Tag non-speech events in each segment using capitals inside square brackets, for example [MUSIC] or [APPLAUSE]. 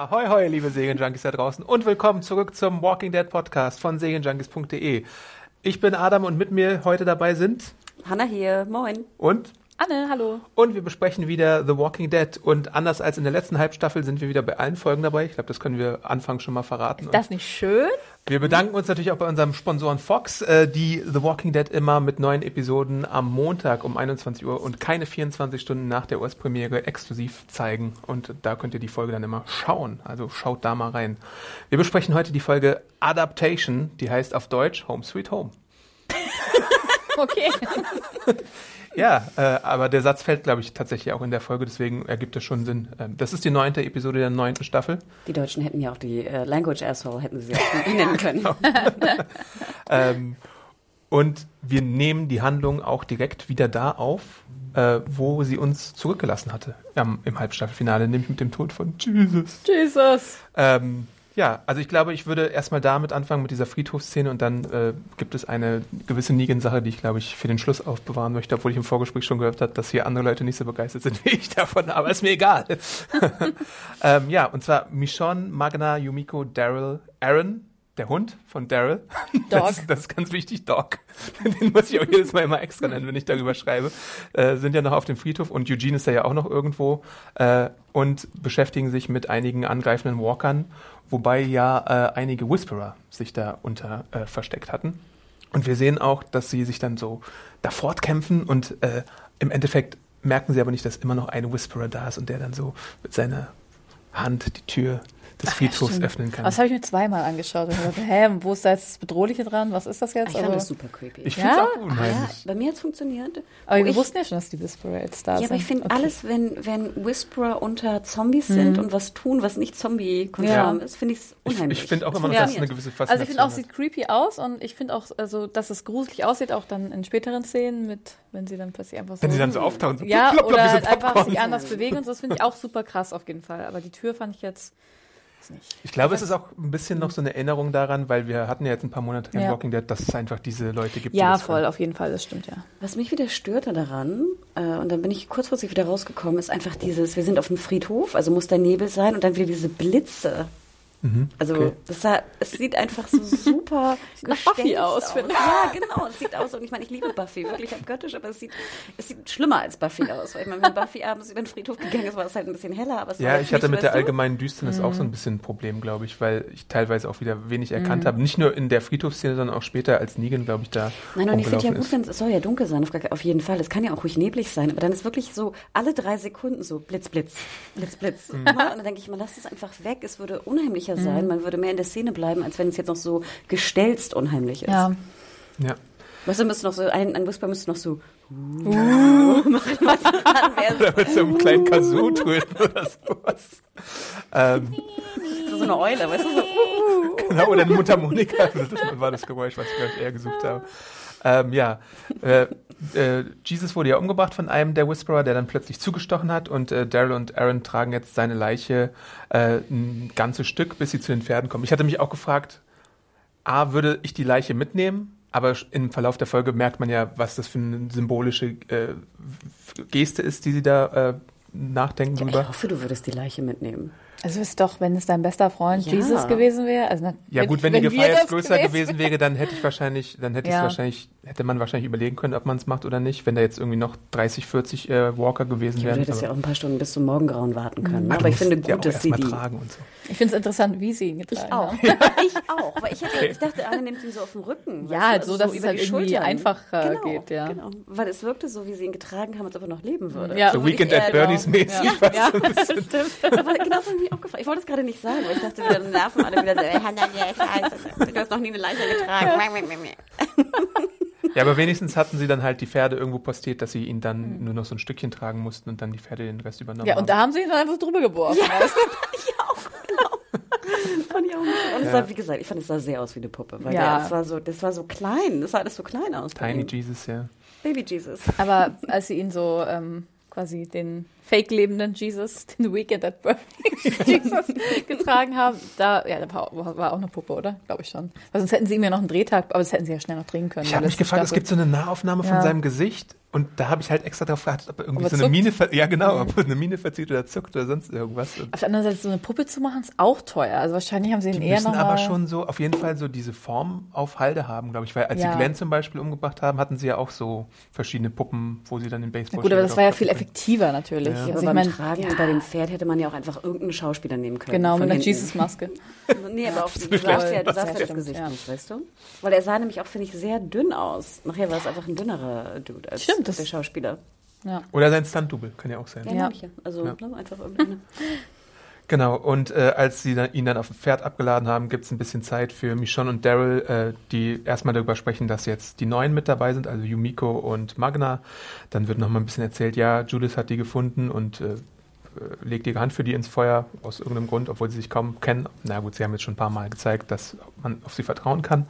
Ahoi, hoi, liebe Serienjunkies da draußen und willkommen zurück zum Walking Dead Podcast von serienjunkies.de. Ich bin Adam und mit mir heute dabei sind Hanna hier, moin. und Anne, hallo. und wir besprechen wieder The Walking Dead und anders als in der letzten Halbstaffel sind wir wieder bei allen Folgen dabei. Ich glaube, das können wir anfangs schon mal verraten. Und Das nicht schön? Wir bedanken uns natürlich auch bei unserem Sponsoren Fox, äh, die The Walking Dead immer mit neuen Episoden am Montag um 21 Uhr und keine 24 Stunden nach der US-Premiere exklusiv zeigen. Und da könnt ihr die Folge dann immer schauen. Also schaut da mal rein. Wir besprechen heute die Folge Adaptation, die heißt auf Deutsch Home Sweet Home. [LAUGHS] Okay. [LAUGHS] Ja, äh, aber der Satz fällt, glaube ich, tatsächlich auch in der Folge, deswegen ergibt es schon Sinn. Ähm, das ist die neunte Episode der neunten Staffel. Die Deutschen hätten ja auch die äh, Language Asshole, hätten sie auch [LAUGHS] [LAUGHS] nennen können. [LAUGHS] Ähm, und wir nehmen die Handlung auch direkt wieder da auf, äh, wo sie uns zurückgelassen hatte ähm, im Halbstaffelfinale, nämlich mit dem Tod von Jesus. Jesus. Ähm, ja, also ich glaube, ich würde erstmal damit anfangen mit dieser Friedhofsszene und dann äh, gibt es eine gewisse Negan-Sache, die ich glaube ich für den Schluss aufbewahren möchte, obwohl ich im Vorgespräch schon gehört habe, dass hier andere Leute nicht so begeistert sind [LAUGHS] wie ich davon, aber ist mir egal. [LAUGHS] ähm, ja, und zwar Michonne, Magna, Yumiko, Daryl, Aaron, der Hund von Daryl. Das, Dog. das ist ganz wichtig, Dog. [LAUGHS] Den muss ich auch jedes Mal immer extra nennen, wenn ich darüber schreibe. Äh, sind ja noch auf dem Friedhof und Eugene ist da ja auch noch irgendwo äh, und beschäftigen sich mit einigen angreifenden Walkern, wobei ja äh, einige Whisperer sich da unter äh, versteckt hatten. Und wir sehen auch, dass sie sich dann so da fortkämpfen und äh, im Endeffekt merken sie aber nicht, dass immer noch ein Whisperer da ist und der dann so mit seiner Hand die Tür des Friedhofs stimmt. öffnen kann. Das habe ich mir zweimal angeschaut und gedacht, hä, wo ist da jetzt das Bedrohliche dran? Was ist das jetzt? Ich fand Aber, das super creepy. Ich finde es Ja? auch ja, unheimlich. bei mir hat es funktioniert. aber wir ich- wussten ja schon, dass die Whisperer jetzt da Ja, sind. aber ich finde Okay. alles, wenn, wenn Whisperer unter Zombies sind und was tun, was nicht Zombie-konform Ja. ist, finde ich es Ich, unheimlich. ich finde auch immer noch, Ja. dass es eine gewisse Faszination Also ich finde auch, hat. sieht creepy aus und ich finde auch, also, dass es gruselig aussieht, auch dann in späteren Szenen mit, wenn sie dann plötzlich einfach so. Wenn sie dann so auftauchen, so ja, plopp, plopp, oder wie so halt einfach sich anders bewegen und so, das finde ich auch super krass auf jeden Fall. Aber die Tür fand ich jetzt, nicht. Ich glaube, es ist auch ein bisschen noch so eine Erinnerung daran, weil wir hatten ja jetzt ein paar Monate kein Ja. Walking Dead, dass es einfach diese Leute gibt. die Ja, voll, feiern. auf jeden Fall, das stimmt ja. Was mich wieder störte daran, äh, und dann bin ich kurzfristig wieder rausgekommen, ist einfach dieses, wir sind auf dem Friedhof, also muss da Nebel sein und dann wieder diese Blitze. Also okay. das sah, es sieht einfach so [LAUGHS] super nach Buffy aus, finde ich. Ja, genau, es sieht aus. Und ich meine, ich liebe Buffy, wirklich abgöttisch, aber es sieht, es sieht schlimmer als Buffy aus. Weil ich meine, wenn Buffy abends über den Friedhof gegangen ist, war es halt ein bisschen heller. Aber es war Ja, jetzt ich hatte nicht, mit der du? allgemeinen Düsternis auch Mhm. so ein bisschen ein Problem, glaube ich, weil ich teilweise auch wieder wenig erkannt habe. Nicht nur in der Friedhofsszene, sondern auch später, als Negan, glaube ich, da Nein, und ich finde ja gut, wenn es soll ja dunkel sein, auf, jeden Fall. Es kann ja auch ruhig neblig sein, aber dann ist wirklich so alle drei Sekunden so Blitz, Blitz, Blitz, Blitz. Mhm. Und dann denke ich, man lasst es einfach weg. Es würde unheimlicher sein. Man würde mehr in der Szene bleiben, als wenn es jetzt noch so gestelzt unheimlich ist. Ja. Ja. Weißt du, müsste noch so, ein, ein Whisper müsste noch so uh, [LAUGHS] machen, was dann wäre Oder mit so einem kleinen Kazoo drüben [LAUGHS] oder sowas. Ähm, so, so eine Eule, weißt du, so uh, genau, oder eine Mundharmonika. [LAUGHS] Das war das Geräusch, was ich, ich, eher gesucht habe. Ähm, ja, äh, äh, Jesus wurde ja umgebracht von einem der Whisperer, der dann plötzlich zugestochen hat und äh, Daryl und Aaron tragen jetzt seine Leiche äh, ein ganzes Stück, bis sie zu den Pferden kommen. Ich hatte mich auch gefragt, A, würde ich die Leiche mitnehmen? Aber im Verlauf der Folge merkt man ja, was das für eine symbolische äh, Geste ist, die sie da äh, nachdenken Ich drüber. hoffe, du würdest die Leiche mitnehmen. Also ist doch, wenn es dein bester Freund Ja. Jesus gewesen wäre. Also, Ja gut, wenn, die wir Gefahr jetzt größer gewesen gewesen wäre, dann hätte ich wahrscheinlich, dann hätte ich Ja. wahrscheinlich, hätte man wahrscheinlich überlegen können, ob man es macht oder nicht, wenn da jetzt irgendwie noch 30, 40 äh, Walker gewesen Du wären. hättest ja auch ein paar Stunden bis zum Morgengrauen warten können. Ah, Aber du ich finde gut, dass sie die tragen und so. Ich finde es interessant, wie sie ihn getragen Ich auch. haben. [LAUGHS] Ich auch. Weil ich, hätte, ich dachte, Anne nimmt ihn so auf den Rücken. Ja, halt du, so, also dass es über halt die irgendwie einfacher genau, geht, ja. Genau. Weil es wirkte so, wie sie ihn getragen haben, als ob er noch leben würde. Ja. So würde Weekend at Bernie's mäßig. Ja. Ja. [LAUGHS] so genau das habe ich mich auch gefragt. Ich wollte es gerade nicht sagen, weil ich dachte, wieder nerven alle wieder so, "Äh. Du hast noch nie eine Leiche getragen. Ja, aber wenigstens hatten sie dann halt die Pferde irgendwo postiert, dass sie ihn dann Hm. nur noch so ein Stückchen tragen mussten und dann die Pferde den Rest übernommen Ja, haben. und da haben sie ihn dann einfach drüber geworfen. weißt du? [LAUGHS] Fand ich auch nicht. Und es sah, wie gesagt, ich fand, es sah sehr aus wie eine Puppe. Weil Ja. der, das, war so, das war so klein. Das sah alles so klein aus. Tiny. Jesus, ja. Baby Jesus. Aber als sie ihn so ähm, quasi den fake lebenden Jesus, den Weekend at Bernie's [LAUGHS] Jesus getragen haben, da, ja, da war, war auch eine Puppe, oder? Glaube ich schon. Weil sonst hätten sie ihm ja noch einen Drehtag, aber das hätten sie ja schnell noch drehen können. Ich habe mich gefragt, es gibt so eine Nahaufnahme von Ja. seinem Gesicht und da habe ich halt extra darauf geachtet, ob er irgendwie Ob so eine? Mine, ja genau, ob er eine Mine verzieht oder zuckt oder sonst irgendwas. Und Auf der anderen Seite, so eine Puppe zu machen, ist auch teuer. Also wahrscheinlich haben sie ihn die eher müssen noch aber schon so, auf jeden Fall so diese Form auf Halde haben, glaube ich, weil als Ja. sie Glenn zum Beispiel umgebracht haben, hatten sie ja auch so verschiedene Puppen, wo sie dann den Baseball gut, aber das war ja viel effektiver natürlich. Ja. Also Aber ich beim meine, Tragen und bei dem Pferd hätte man ja auch einfach irgendeinen Schauspieler nehmen können. genau, mit einer. Jesus-Maske. [LAUGHS] Nee, aber auch, du Absolut. sahst ja, du Das sahst ja das Gesicht ja. nicht, weißt du? Weil er sah nämlich auch, finde ich, sehr dünn aus. Nachher war es einfach ein dünnerer Dude als Stimmt, der Schauspieler. Ja. Oder sein Stunt-Double, kann ja auch sein. Ja, Ja. Also Ja. ne, einfach irgendeine. [LAUGHS] Genau, und äh, als sie dann, ihn dann auf dem Pferd abgeladen haben, gibt es ein bisschen Zeit für Michonne und Daryl, äh, die erstmal darüber sprechen, dass jetzt die Neuen mit dabei sind, also Yumiko und Magna. Dann wird nochmal ein bisschen erzählt, ja, Judith hat die gefunden und äh, äh, legt ihre Hand für die ins Feuer, aus irgendeinem Grund, obwohl sie sich kaum kennen. Na gut, sie haben jetzt schon ein paar Mal gezeigt, dass man auf sie vertrauen kann.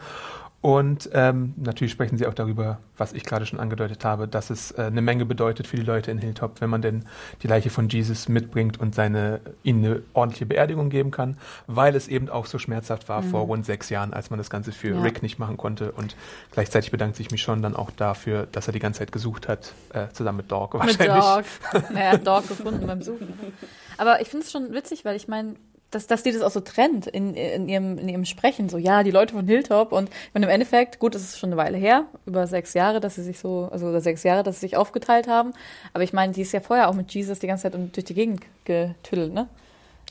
Und ähm, natürlich sprechen sie auch darüber, was ich gerade schon angedeutet habe, dass es äh, eine Menge bedeutet für die Leute in Hilltop, wenn man denn die Leiche von Jesus mitbringt und seine, ihnen eine ordentliche Beerdigung geben kann, weil es eben auch so schmerzhaft war vor rund sechs Jahren, als man das Ganze für Ja. Rick nicht machen konnte. Und gleichzeitig bedankt sich mich schon dann auch dafür, dass er die ganze Zeit gesucht hat, äh, zusammen mit Dog Mit wahrscheinlich. Dog. Naja, Dog gefunden beim Suchen. Aber ich finde es schon witzig, weil ich meine, dass, dass die das auch so trennt in, in, ihrem, in ihrem Sprechen. So, ja, die Leute von Hilltop. Und meine, im Endeffekt, gut, es ist schon eine Weile her, über sechs Jahre, dass sie sich so, also über sechs Jahre, dass sie sich aufgeteilt haben. Aber ich meine, die ist ja vorher auch mit Jesus die ganze Zeit durch die Gegend getüdelt, ne?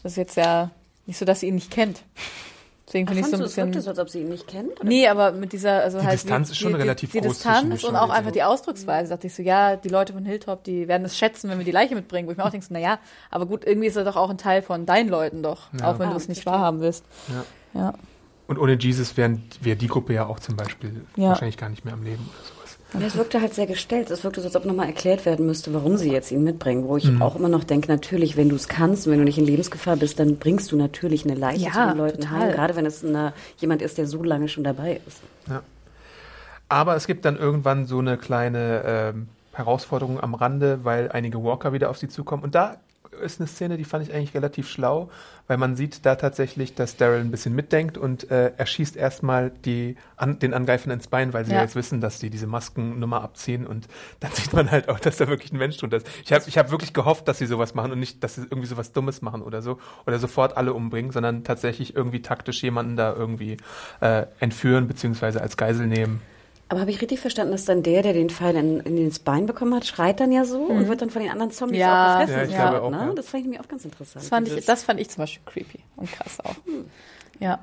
Das ist jetzt ja nicht so, dass sie ihn nicht kennt. Deswegen finde ich so ein es bisschen. so, als ob sie ihn nicht kennt? Oder? Nee, aber mit dieser, also Die halt. Distanz ist schon die, relativ die, die groß zwischen Distanz und auch einfach so. die Ausdrucksweise. Dachte ich so, ja, die Leute von Hilltop, die werden es schätzen, wenn wir die Leiche mitbringen. Wo ich mir auch denke, so, naja, aber gut, irgendwie ist er doch auch ein Teil von deinen Leuten doch. Ja. Auch wenn Ah, du es nicht verstehe. wahrhaben willst. Ja. Ja. Und ohne Jesus wären, wäre die Gruppe ja auch zum Beispiel Ja. wahrscheinlich gar nicht mehr am Leben oder sowas. Ja, es wirkte halt sehr gestellt. Es wirkte so, als ob nochmal erklärt werden müsste, warum sie jetzt ihn mitbringen. Wo ich Mhm. auch immer noch denke, natürlich, wenn du es kannst und wenn du nicht in Lebensgefahr bist, dann bringst du natürlich eine Leiche Ja, zu den Leuten total. heim. Gerade wenn es eine, jemand ist, der so lange schon dabei ist. Aber es gibt dann irgendwann so eine kleine ähm, Herausforderung am Rande, weil einige Walker wieder auf sie zukommen. Und da ist eine Szene, die fand ich eigentlich relativ schlau, weil man sieht da tatsächlich, dass Daryl ein bisschen mitdenkt und äh, er schießt erstmal die, an, den Angreifern ins Bein, weil sie ja. Jetzt wissen, dass die diese Maskennummer abziehen und dann [LAUGHS] sieht man halt auch, dass da wirklich ein Mensch drunter ist. Ich habe ich hab wirklich gehofft, dass sie sowas machen und nicht, dass sie irgendwie sowas Dummes machen oder so oder sofort alle umbringen, sondern tatsächlich irgendwie taktisch jemanden da irgendwie äh, entführen beziehungsweise als Geisel nehmen. Aber habe ich richtig verstanden, dass dann der, der den Pfeil in, in ins Bein bekommen hat, schreit dann ja so und wird dann von den anderen Zombies Mhm. Ja. auch gefressen? Ja, ich sofort, glaube auch, ne? ja. Das fand ich nämlich auch ganz interessant. Das fand, ich, das fand ich zum Beispiel creepy und krass auch. Ja.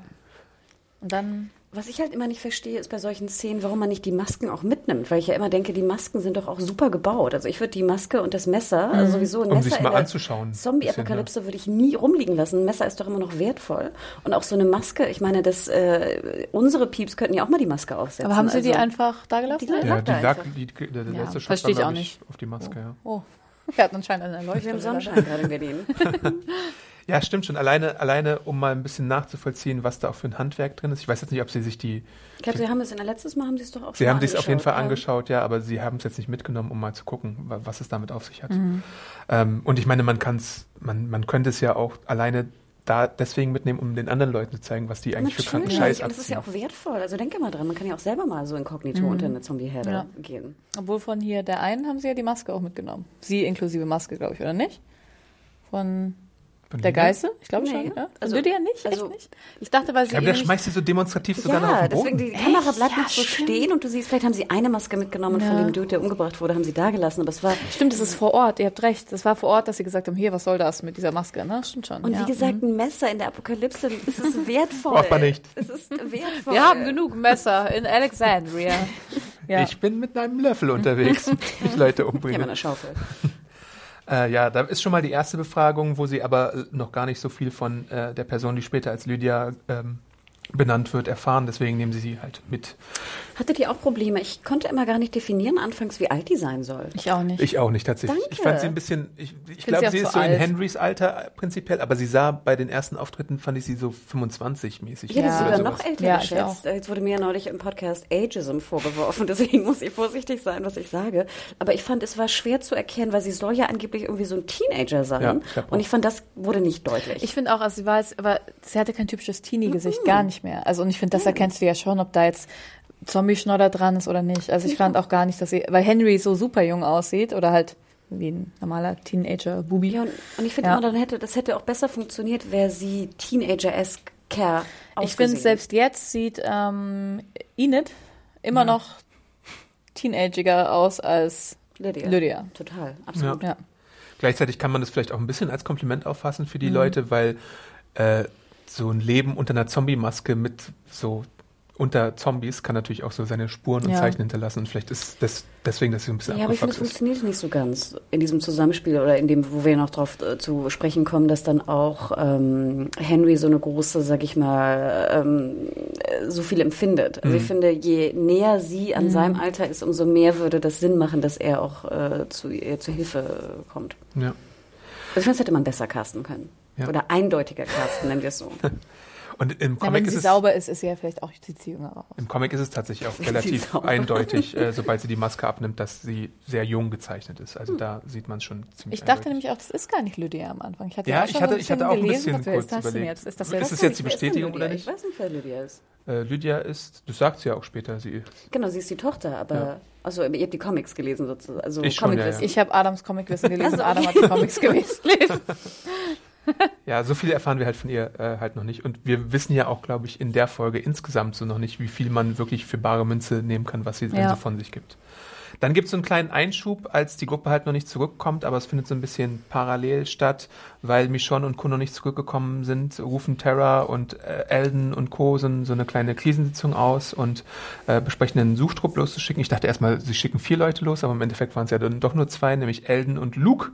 Und dann. Was ich halt immer nicht verstehe, ist bei solchen Szenen, warum man nicht die Masken auch mitnimmt. Weil ich ja immer denke, die Masken sind doch auch super gebaut. Also ich würde die Maske und das Messer, also sowieso ein Um Messer sich mal anzuschauen. Zombie-Apokalypse würde ich nie rumliegen lassen. Ein Messer ist doch immer noch wertvoll. Und auch so eine Maske, ich meine, das, äh, unsere Pieps könnten ja auch mal die Maske aufsetzen. Aber haben sie die Also- einfach da gelassen? Die Ja, lag die da lag, einfach. die, der, der Ja, letzte verstehe war, ich auch glaub nicht. auf die Maske, ja. Oh. [LAUGHS] Wir hatten anscheinend eine Wir Erleuchtung. haben Sonnenschein gerade in Berlin. [LAUGHS] Ja, stimmt schon. Alleine, alleine, um mal ein bisschen nachzuvollziehen, was da auch für ein Handwerk drin ist. Ich weiß jetzt nicht, ob sie sich die. Ich glaube, Sie haben es in der letztes Mal, haben Sie es doch auch Sie schon haben sich auf jeden Fall ja. angeschaut, ja, aber sie haben es jetzt nicht mitgenommen, um mal zu gucken, wa- was es damit auf sich hat. Mhm. Ähm, und ich meine, man kann es, man, man könnte es ja auch alleine da deswegen mitnehmen, um den anderen Leuten zu zeigen, was die eigentlich für kranken Natürlich. Scheiß Und das ist ja abziehen. auch wertvoll. Also denke mal dran, man kann ja auch selber mal so inkognito unter eine Zombieherde Ja. gehen. Obwohl von hier der einen haben sie ja die Maske auch mitgenommen. Sie inklusive Maske, glaube ich, oder nicht? Von Von der? Geißel? Ich glaube Nee. schon. Ja? Also- Lydia nicht? also- Echt nicht? Ich dachte, weil sie glaube, der nämlich- schmeißt sie so demonstrativ sogar noch auf Ja, den Boden. deswegen die Kamera bleibt Ja, nicht so stimmt. stehen und du siehst, vielleicht haben sie eine Maske mitgenommen und von Ja. dem Dude, der umgebracht wurde, haben sie da gelassen. Aber es war Stimmt, es ist vor Ort. Ihr habt recht. Das war vor Ort, dass sie gesagt haben, hier, was soll das mit dieser Maske? Ne? Stimmt schon. und ja. wie gesagt, ein Messer in der Apokalypse, es ist [LAUGHS] wertvoll. Braucht man nicht. Es ist wertvoll. Wir haben genug Messer in Alexandria. [LAUGHS] Ja. Ich bin mit einem Löffel unterwegs, ich Leute [LAUGHS] Ich habe umbringe. eine Schaufel. Äh, ja, da ist schon mal die erste Befragung, wo sie aber noch gar nicht so viel von äh, der Person, die später als Lydia ähm, benannt wird, erfahren. Deswegen nehmen sie sie halt mit. Hattet ihr auch Probleme? Ich konnte immer gar nicht definieren anfangs, wie alt die sein soll. Ich auch nicht. Ich auch nicht tatsächlich. Danke. Ich fand sie ein bisschen, ich, ich glaube, sie sie ist so in alt. Henrys Alter prinzipiell, aber sie sah bei den ersten Auftritten, fand ich sie so 25 mäßig. Ich hätte Ja. sie oder sogar noch älter Ja, ich geschätzt. Jetzt wurde mir ja neulich im Podcast Ageism vorgeworfen, [LAUGHS] deswegen muss ich vorsichtig sein, was ich sage. Aber ich fand, es war schwer zu erkennen, weil sie soll ja angeblich irgendwie so ein Teenager sein. Ja, ich Und ich fand, das wurde nicht deutlich. Ich finde auch, also sie war jetzt, aber sie hatte kein typisches Teenie-Gesicht, gar nicht mehr. Also und ich finde, das erkennst du ja schon, ob da jetzt Zombie-Schnodder dran ist oder nicht. Also ich fand auch gar nicht, dass sie, weil Henry so super jung aussieht oder halt wie ein normaler Teenager-Bubi. ja, und, und ich finde Ja. immer, dann hätte, das hätte auch besser funktioniert, wäre sie Teenager-esque Ich finde, selbst jetzt sieht ähm, Enid immer noch teenagiger aus als Lydia. Lydia. Total, absolut. Ja. Gleichzeitig kann man das vielleicht auch ein bisschen als Kompliment auffassen Mhm. für die Leute, weil äh, so ein Leben unter einer Zombie-Maske mit so unter Zombies kann natürlich auch so seine Spuren und Ja. Zeichen hinterlassen. Und vielleicht ist das deswegen, dass sie ein bisschen Ja, aber ich finde, es funktioniert nicht so ganz in diesem Zusammenspiel oder in dem, wo wir noch drauf äh, zu sprechen kommen, dass dann auch ähm, Henry so eine große, sag ich mal, ähm, äh, so viel empfindet. Also ich finde, je näher sie an seinem Alter ist, umso mehr würde das Sinn machen, dass er auch äh, zu ihr zu Hilfe kommt. Ja. Also ich finde, das hätte man besser casten können. Ja. Oder eindeutiger casten, nennen wir es so. [LAUGHS] Und im Ja, Comic, wenn ist sie es, sauber ist, ist sie ja vielleicht auch sieht sie jünger aus. im Comic ist es tatsächlich auch [LAUGHS] relativ eindeutig, äh, [LAUGHS] sobald sie die Maske abnimmt, dass sie sehr jung gezeichnet ist. Also da sieht man schon ziemlich Ich dachte eindeutig. nämlich auch, das ist gar nicht Lydia am Anfang. Ich hatte Ja, auch ich hatte- ich hatte auch ein gelesen, bisschen dachte, kurz ist das überlegt. Jetzt? Ist das Ist es jetzt die ist Bestätigung Lydia? oder nicht? Ich weiß nicht, wer Lydia ist. Äh, Lydia ist, das sagt sie ja auch später, sie Genau, sie ist die Tochter, aber Ja. also ihr habt die Comics gelesen sozusagen. Also Ich schon, ja, Comicwissen. Ich habe Adams Comicwissen gelesen, Also, Adam hat die Comics [LAUGHS] gelesen. Ja, so viel erfahren wir halt von ihr äh, halt noch nicht. Und wir wissen ja auch, glaube ich, in der Folge insgesamt so noch nicht, wie viel man wirklich für bare Münze nehmen kann, was sie denn Ja. so von sich gibt. Dann gibt es so einen kleinen Einschub, als die Gruppe halt noch nicht zurückkommt, aber es findet so ein bisschen parallel statt, weil Michonne und Co. noch nicht zurückgekommen sind, rufen Terra und äh, Elden und Co. So, so eine kleine Krisensitzung aus und äh, besprechen einen Suchtrupp loszuschicken. Ich dachte erstmal, sie schicken vier Leute los, aber im Endeffekt waren es ja dann doch nur zwei, nämlich Elden und Luke,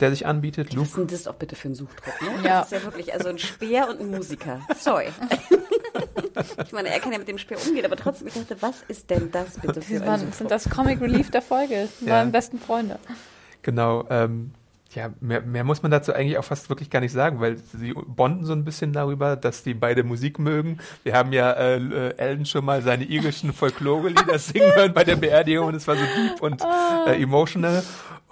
der sich anbietet. Luke Was ist denn das auch bitte für ein Suchtrupp, ne? Ja. Das ist ja wirklich, also ein Speer und ein Musiker. Sorry. [LAUGHS] ich meine, er kann ja mit dem Speer umgehen, aber trotzdem, ich dachte, was ist denn das bitte für Sie ein waren, sind das Comic Relief der Folge. [LAUGHS] Sie Ja. waren besten Freunde. Genau, ähm, ja, mehr, mehr muss man dazu eigentlich auch fast wirklich gar nicht sagen, weil sie bonden so ein bisschen darüber, dass die beide Musik mögen. Wir haben ja äh, äh, Elden schon mal seine irischen Folklore-Lieder [LAUGHS] singen hören bei der Beerdigung und es war so deep und äh, emotional.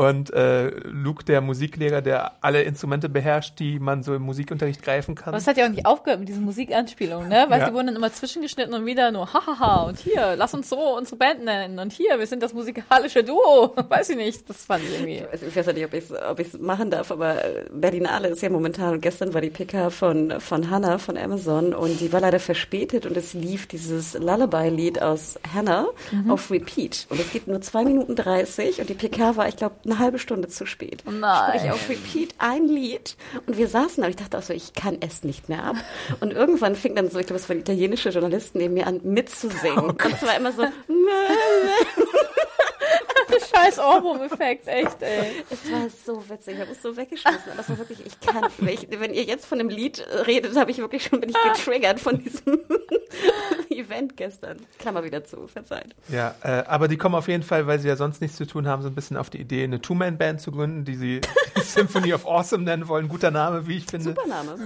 Und äh, Luke, der Musiklehrer, der alle Instrumente beherrscht, die man so im Musikunterricht greifen kann. Aber es hat ja auch nicht aufgehört mit diesen Musikanspielungen, ne? Weil Ja. die wurden dann immer zwischengeschnitten und wieder nur hahaha und hier, lass uns so unsere Band nennen und hier, wir sind das musikalische Duo. [LAUGHS] Weiß ich nicht, das fand ich irgendwie. Ich weiß ja nicht, ob ich es ob ich's machen darf, aber äh, Berlinale ist ja momentan und gestern war die PK von, von Hannah von Amazon und die war leider verspätet und es lief dieses Lullaby-Lied aus Hannah Mhm. auf Repeat. Und es geht nur zwei Minuten 30 und die PK war, ich glaube, eine halbe Stunde zu spät. Nein. Sprich auf Repeat ein Lied und wir saßen da und ich dachte auch so, ich kann es nicht mehr ab. Und irgendwann fing dann so, ich glaube, es waren italienische Journalisten neben mir an mitzusingen. und es war immer so, [LAUGHS] Scheiß [LAUGHS] Ohrwurm-Effekt, echt, ey. Es war so witzig, ich habe es so weggeschmissen. Aber es war wirklich, ich kann, wenn, ich, wenn ihr jetzt von dem Lied äh, redet, habe ich wirklich schon, bin ich getriggert von diesem [LAUGHS] Event gestern. Klammer wieder zu, verzeiht. Ja, äh, aber die kommen auf jeden Fall, weil sie ja sonst nichts zu tun haben, so ein bisschen auf die Idee, eine Two-Man-Band zu gründen, die sie [LAUGHS] Symphony of Awesome nennen wollen. Guter Name, wie ich finde. Super Name.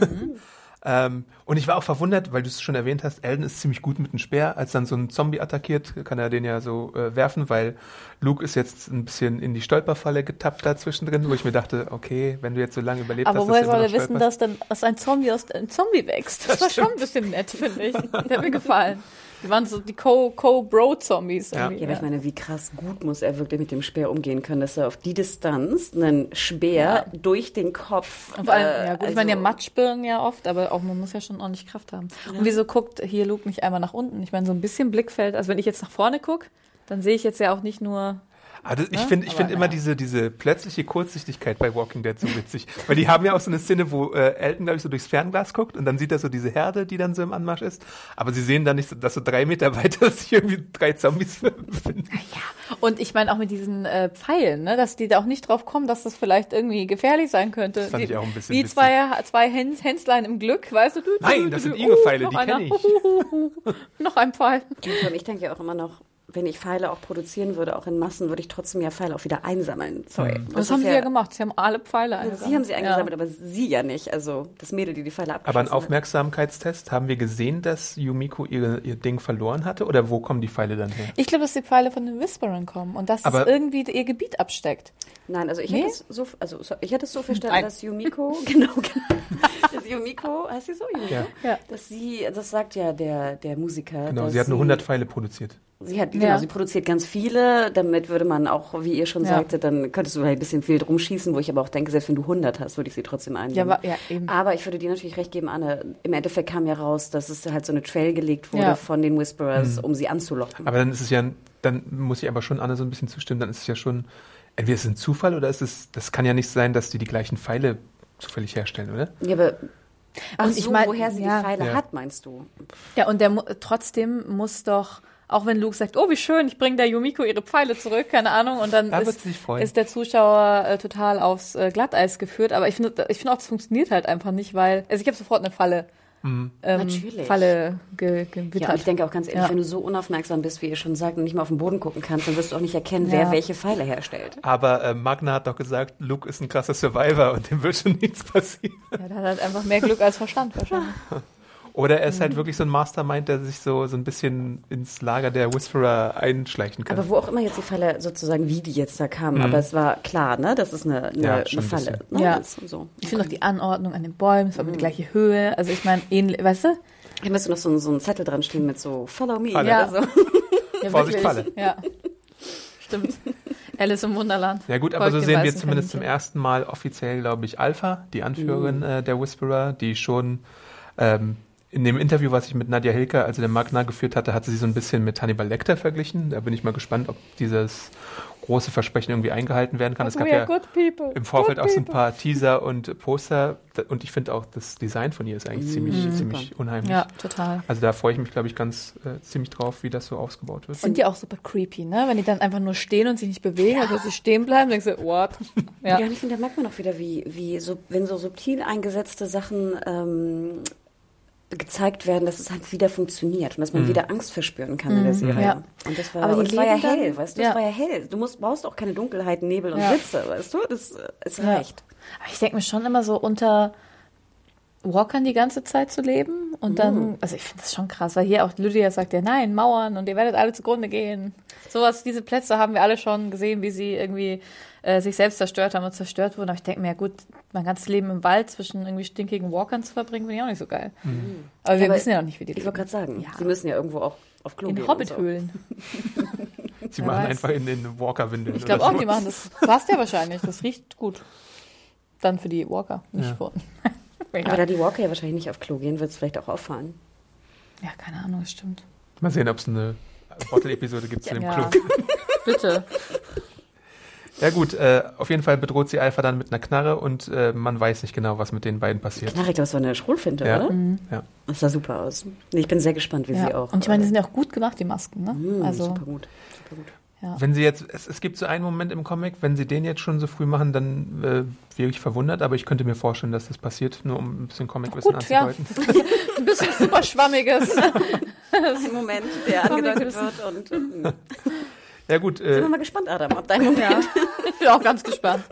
Ähm, und ich war auch verwundert, weil du es schon erwähnt hast, Elden ist ziemlich gut mit einem Speer. Als dann so ein Zombie attackiert, kann er den ja so äh, werfen, weil Luke ist jetzt ein bisschen in die Stolperfalle getappt da zwischendrin, wo ich mir dachte, okay, wenn du jetzt so lange überlebt Aber hast, woher dass du soll er wissen, dass dann dass ein Zombie aus einem Zombie wächst? Das, war schon ein bisschen nett, finde ich. Der hat mir gefallen. Die waren so die Co- Co-Bro-Zombies. Ja. irgendwie, Ja, aber ich meine, wie krass gut muss er wirklich mit dem Speer umgehen können, dass er auf die Distanz einen Speer durch den Kopf. Und vor allem, äh, ja, gut, ich also- meine, ja Matschbirnen ja oft, aber auch man muss ja schon ordentlich Kraft haben. Und wieso guckt hier Luke nicht einmal nach unten? Ich meine, so ein bisschen Blickfeld, also wenn ich jetzt nach vorne gucke, dann sehe ich jetzt ja auch nicht nur Also ich Ne? finde ich finde immer naja. diese, diese plötzliche Kurzsichtigkeit bei Walking Dead so witzig. Weil die haben ja auch so eine Szene, wo äh, Elton, glaube ich, so durchs Fernglas guckt und dann sieht er so diese Herde, die dann so im Anmarsch ist. Aber sie sehen dann nicht, so, dass so drei Meter weiter [LAUGHS] sich irgendwie drei Zombies [LAUGHS] befinden. Und ich meine auch mit diesen äh, Pfeilen, ne, dass die da auch nicht drauf kommen, dass das vielleicht irgendwie gefährlich sein könnte. Das fand die, ich auch ein bisschen Wie witzig. zwei, zwei Häns, Hänslein im Glück, weißt du? du Nein, das du, sind Igel-Pfeile, noch die einer. kenn ich. [LAUGHS] noch ein Pfeil. Ich denke ja auch immer noch, wenn ich Pfeile auch produzieren würde, auch in Massen, würde ich trotzdem ja Pfeile auch wieder einsammeln. Sorry. Das, haben sie ja gemacht. Sie haben alle Pfeile eingesammelt. Sie haben sie eingesammelt, Ja. aber sie ja nicht. Also das Mädel, die die Pfeile abgeschossen Aber ein hat. Aufmerksamkeitstest, haben wir gesehen, dass Yumiko ihre, ihr Ding verloren hatte? Oder wo kommen die Pfeile dann her? Ich glaube, dass die Pfeile von den Whisperern kommen und dass Aber- es irgendwie ihr Gebiet absteckt. Nein, also ich Nee? hätte es so, also so- ich hätte es so verstanden, Nein. dass Yumiko, [LAUGHS] genau, genau, dass Yumiko, heißt sie so, Yumiko? Ja. Ja. Dass sie, das sagt ja der, der Musiker. Genau, dass sie hat nur 100 Pfeile produziert. Sie hat, Ja. genau, sie produziert ganz viele, damit würde man auch, wie ihr schon Ja. sagte, dann könntest du halt ein bisschen wild rumschießen, wo ich aber auch denke, selbst wenn du 100 hast, würde ich sie trotzdem einnehmen. Ja, aber- ja, eben. Aber ich würde dir natürlich recht geben, Anne, im Endeffekt kam ja raus, dass es halt so eine Trail gelegt wurde Ja. von den Whisperers, um sie anzulocken. Aber dann ist es ja, dann muss ich aber schon Anne so ein bisschen zustimmen, dann ist es ja schon, entweder ist es ein Zufall oder ist es, das kann ja nicht sein, dass die die gleichen Pfeile zufällig herstellen, oder? ja, aber Ach Und so, ich mein, woher sie ja. die Pfeile Ja. hat, meinst du? Ja, und der trotzdem muss doch, auch wenn Luke sagt, oh, wie schön, ich bringe der Yumiko ihre Pfeile zurück, keine Ahnung, und dann Da wird ist, ist der Zuschauer äh, total aufs äh, Glatteis geführt. Aber ich finde, ich finde auch, das funktioniert halt einfach nicht, weil, also ich habe sofort eine Falle, ähm, Natürlich. Falle ge Ja, gewittert. ich denke auch ganz ehrlich, Ja. wenn du so unaufmerksam bist, wie ihr schon sagt, und nicht mal auf den Boden gucken kannst, dann wirst du auch nicht erkennen, Ja. wer welche Pfeile herstellt. Aber äh, Magna hat doch gesagt, Luke ist ein krasser Survivor und dem wird schon [LAUGHS] nichts passieren. ja, der hat halt einfach mehr Glück als Verstand wahrscheinlich. [LAUGHS] Oder er ist Mhm. halt wirklich so ein Mastermind, der sich so, so ein bisschen ins Lager der Whisperer einschleichen kann. Aber wo auch immer jetzt die Falle sozusagen, wie die jetzt da kamen, aber es war klar, ne, das ist eine, eine, Ja, eine Falle. Ne? Ja. So. Ich finde auch die Anordnung an den Bäumen, es war immer die gleiche Höhe. Also ich meine, ähnlich, weißt du? Hier müsste noch so, ein- so ein Zettel dran stehen mit so Follow me. Falle. oder so. Ja, [LAUGHS] Vorsicht. Falle. Ja, stimmt. [LAUGHS] Alice im Wunderland. Ja gut, aber Folgt so sehen wir zumindest zum Kaninchen. ersten Mal offiziell, glaube ich, Alpha, die Anführerin Mhm. äh, der Whisperer, die schon ähm, in dem Interview, was ich mit Nadia Hilker, also der Magna geführt hatte, hat sie so ein bisschen mit Hannibal Lecter verglichen. Da bin ich mal gespannt, ob dieses große Versprechen irgendwie eingehalten werden kann. Es gab We are ja good people. im Vorfeld good auch so ein paar Teaser und Poster und ich finde auch das Design von ihr ist eigentlich ziemlich, ziemlich unheimlich. Ja, total. Also da freue ich mich, glaube ich, ganz äh, ziemlich drauf, wie das so ausgebaut wird. Sind die auch super creepy, ne? Wenn die dann einfach nur stehen und sich nicht bewegen, also sie stehen bleiben, denkst du, what? [LAUGHS] Ja, Ja. und ich finde, da merkt man auch wieder, wie, wie so, wenn so subtil eingesetzte Sachen ähm, gezeigt werden, dass es halt wieder funktioniert und dass man wieder Angst verspüren kann in der Serie. Mhm. Ja. Und das war, Aber es war ja dann- hell, weißt du, ja. es war ja hell. Du musst, brauchst auch keine Dunkelheit, Nebel und Ja. Blitze, weißt du, das, äh, es Ja. reicht. Aber ich denke mir schon immer so unter Walkern die ganze Zeit zu leben und dann, also ich finde das schon krass, weil hier auch Lydia sagt ja, nein, Mauern und ihr werdet alle zugrunde gehen. Sowas, diese Plätze haben wir alle schon gesehen, wie sie irgendwie äh, sich selbst zerstört haben und zerstört wurden. Aber ich denke mir, ja gut, mein ganzes Leben im Wald zwischen irgendwie stinkigen Walkern zu verbringen, finde ich auch nicht so geil. Aber wir Aber wissen ja noch nicht, wie die Ich wollte gerade sagen, Ja. sie müssen ja irgendwo auch auf Klo gehen. In und so. [LAUGHS] Hobbithöhlen. Sie Wer machen weiß. einfach in den Walker-Windeln. Ich glaube auch, die sowas. machen das. Passt ja wahrscheinlich. Das riecht gut. Dann für die Walker, nicht Ja. für uns. Aber da die Walker ja wahrscheinlich nicht auf Klo gehen, wird es vielleicht auch auffallen. Ja, keine Ahnung, das stimmt. Mal sehen, ob es eine Bottle-Episode gibt zu dem Ja. Klug. [LAUGHS] Bitte. Ja gut, äh, auf jeden Fall bedroht sie Alpha dann mit einer Knarre und äh, man weiß nicht genau, was mit den beiden passiert. Ach, ich glaube, es war eine Schrotfinte, Ja. oder? Ja. Das sah super aus. Ich bin sehr gespannt, wie sie Ja. auch. Und ich meine, die äh, sind ja auch gut gemacht, die Masken, ne? mh, also, super gut. Super gut. Ja. Wenn sie jetzt, es, es gibt so einen Moment im Comic, wenn sie den jetzt schon so früh machen, dann äh, wäre ich verwundert, aber ich könnte mir vorstellen, dass das passiert, nur um ein bisschen Comicwissen Gut, ja. anzudeuten. [LAUGHS] Ein bisschen super schwammiges. [LAUGHS] Ein Moment, der angedeutet wird. Und, äh, Ja gut, sind wir äh, mal gespannt, Adam, ab deinem Moment. ja. [LAUGHS] Ich bin auch ganz gespannt.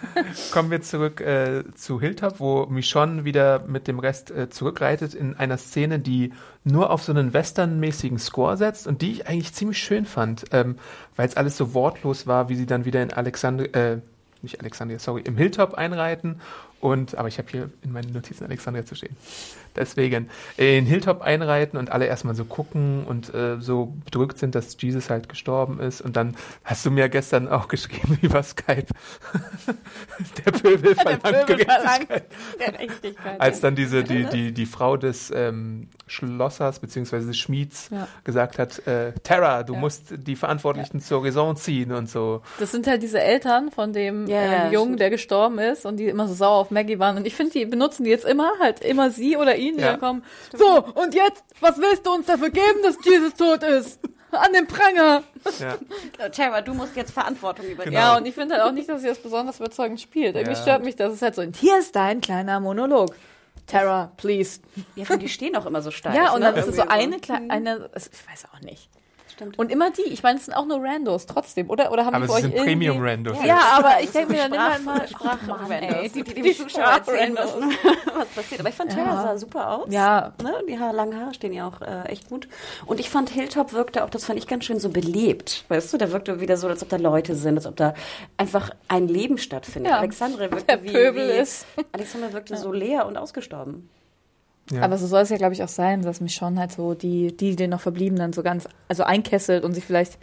[LAUGHS] kommen wir zurück äh, zu Hilltop, wo Michonne wieder mit dem Rest äh, zurückreitet in einer Szene, die nur auf so einen westernmäßigen Score setzt und die ich eigentlich ziemlich schön fand, ähm, weil es alles so wortlos war, wie sie dann wieder in Alexander, äh, nicht Alexandria, sorry, im Hilltop einreiten und, aber ich habe hier in meinen Notizen Alexandria zu stehen. Deswegen in Hilltop einreiten und alle erstmal so gucken und äh, so bedrückt sind, dass Jesus halt gestorben ist. Und dann hast du mir gestern auch [LAUGHS] geschrieben über Skype. [LAUGHS] der Pöbel verlangt Pöbel Gerechtigkeit. verlangt Gerechtigkeit. Als dann diese, die, die, die Frau des ähm, Schlossers bzw. des Schmieds Ja. gesagt hat, äh, Tara, du Ja. musst die Verantwortlichen zur Raison ziehen und so. Das sind halt diese Eltern von dem Ja, ja, Jungen, der gestorben ist und die immer so sauer auf Maggie waren. Und ich finde, die benutzen die jetzt immer, halt immer sie oder ihn, die Ja. dann kommen. So, und jetzt, was willst du uns dafür geben, dass Jesus tot ist? [LAUGHS] An den Pranger. [LAUGHS] Ja. Tara, du musst jetzt Verantwortung übernehmen. Genau. Ja, und ich finde halt auch nicht, dass sie das besonders überzeugend spielt. Irgendwie Ja. stört mich das. Es ist halt so, und hier ist dein kleiner Monolog. Tara, please. Ja, von die stehen auch immer so steif. Ja, und ne? dann ist es so Irgendwie eine, kleine, eine, es- ich weiß auch nicht. Stimmt. Und immer die, ich meine, es sind auch nur Randos trotzdem, oder? Oder haben Aber die sie für euch sind irgendwie- Premium-Randos. Ja, aber ich denke mir dann Sprach- immer mal, Sprachrandos, ey, die, die die dem Zuschauer erzählen Sprachrandos. müssen, [LAUGHS] was passiert. Aber ich fand Tara Ja. sah super aus. Ja. Ne? Die Haare, langen Haare stehen ja auch äh, echt gut. Und ich fand Hilltop wirkte auch, das fand ich ganz schön so belebt. Weißt du, der wirkte wieder so, als ob da Leute sind, als ob da einfach ein Leben stattfindet. Ja. Alexandre wirkte Der wie, Pöbel wie ist. Alexandre wirkte so leer und ausgestorben. Ja. Aber so soll es ja, glaube ich, auch sein, dass mich schon halt so die, die den noch Verbliebenen so ganz, also einkesselt und sich vielleicht,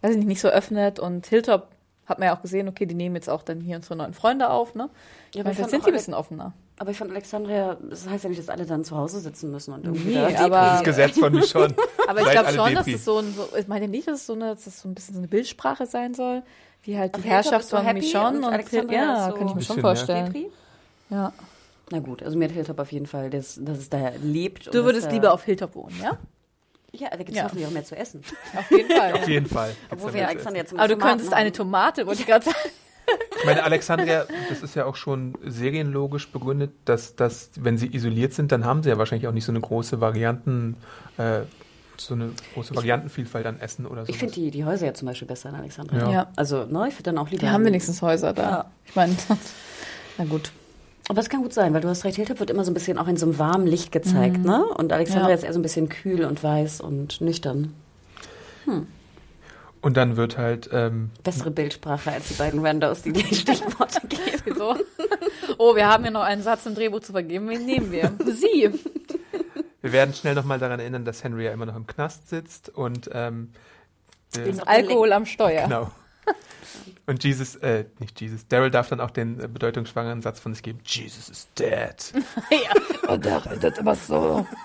weiß ich nicht, nicht so öffnet. Und Hilltop hat man ja auch gesehen, okay, die nehmen jetzt auch dann hier unsere neuen Freunde auf, ne? Ja, Ja, ich vielleicht sind die ein bisschen offener. Aber ich fand Alexandria, das heißt ja nicht, dass alle dann zu Hause sitzen müssen und irgendwie Nee, da aber- Das ist Gesetz von mir schon. [LAUGHS] Aber ich glaube schon, dass es so ein, so, ich meine nicht, dass es so eine, dass es so ein bisschen so eine Bildsprache sein soll, wie halt die Aber Hilltop Herrschaft so von happy Michonne und und, Alexandria ja, so- kann ich mir schon ja. vorstellen. Depri? Ja. Na gut, also mir hat Hilltop auf jeden Fall, dass, dass es da lebt. und Du würdest lieber auf Hilltop wohnen, ja? Ja, da gibt es Ja. hoffentlich auch mehr zu essen. [LAUGHS] Auf jeden Fall. Auf jeden Fall. Obwohl wir mehr zu Alexander essen. jetzt Aber du Tomaten könntest eine haben. Tomate, wollte ich gerade sagen. [LAUGHS] Ich meine, Alexandria, das ist ja auch schon serienlogisch begründet, dass, dass, wenn sie isoliert sind, dann haben sie ja wahrscheinlich auch nicht so eine große Varianten, äh, so eine große Variantenvielfalt an Essen oder so. Ich finde die, die Häuser ja zum Beispiel besser in Alexandria. Ja. Ja. Also, ne, ich finde dann auch lieber. Die haben wenigstens Häuser da. Ja. Ich meine, [LAUGHS] na gut. Aber es kann gut sein, weil du hast recht, Hilltop wird immer so ein bisschen auch in so einem warmen Licht gezeigt, ne? Und Alexandria Ja. ist eher so ein bisschen kühl und weiß und nüchtern. Und dann wird halt, ähm, Bessere Bildsprache als die beiden Randos, die die Stichworte [LAUGHS] geben. Wieso? Oh, wir haben ja noch einen Satz im Drehbuch zu vergeben. Wen nehmen wir? Sie. wir werden schnell nochmal daran erinnern, dass Henry ja immer noch im Knast sitzt und ähm, äh, Den- Alkohol am Steuer. Genau. Und Jesus, äh, nicht Jesus, Daryl darf dann auch den äh, bedeutungsschwangeren Satz von sich geben, Jesus is dead. [LAUGHS] ja. Und der redet immer so. [LAUGHS]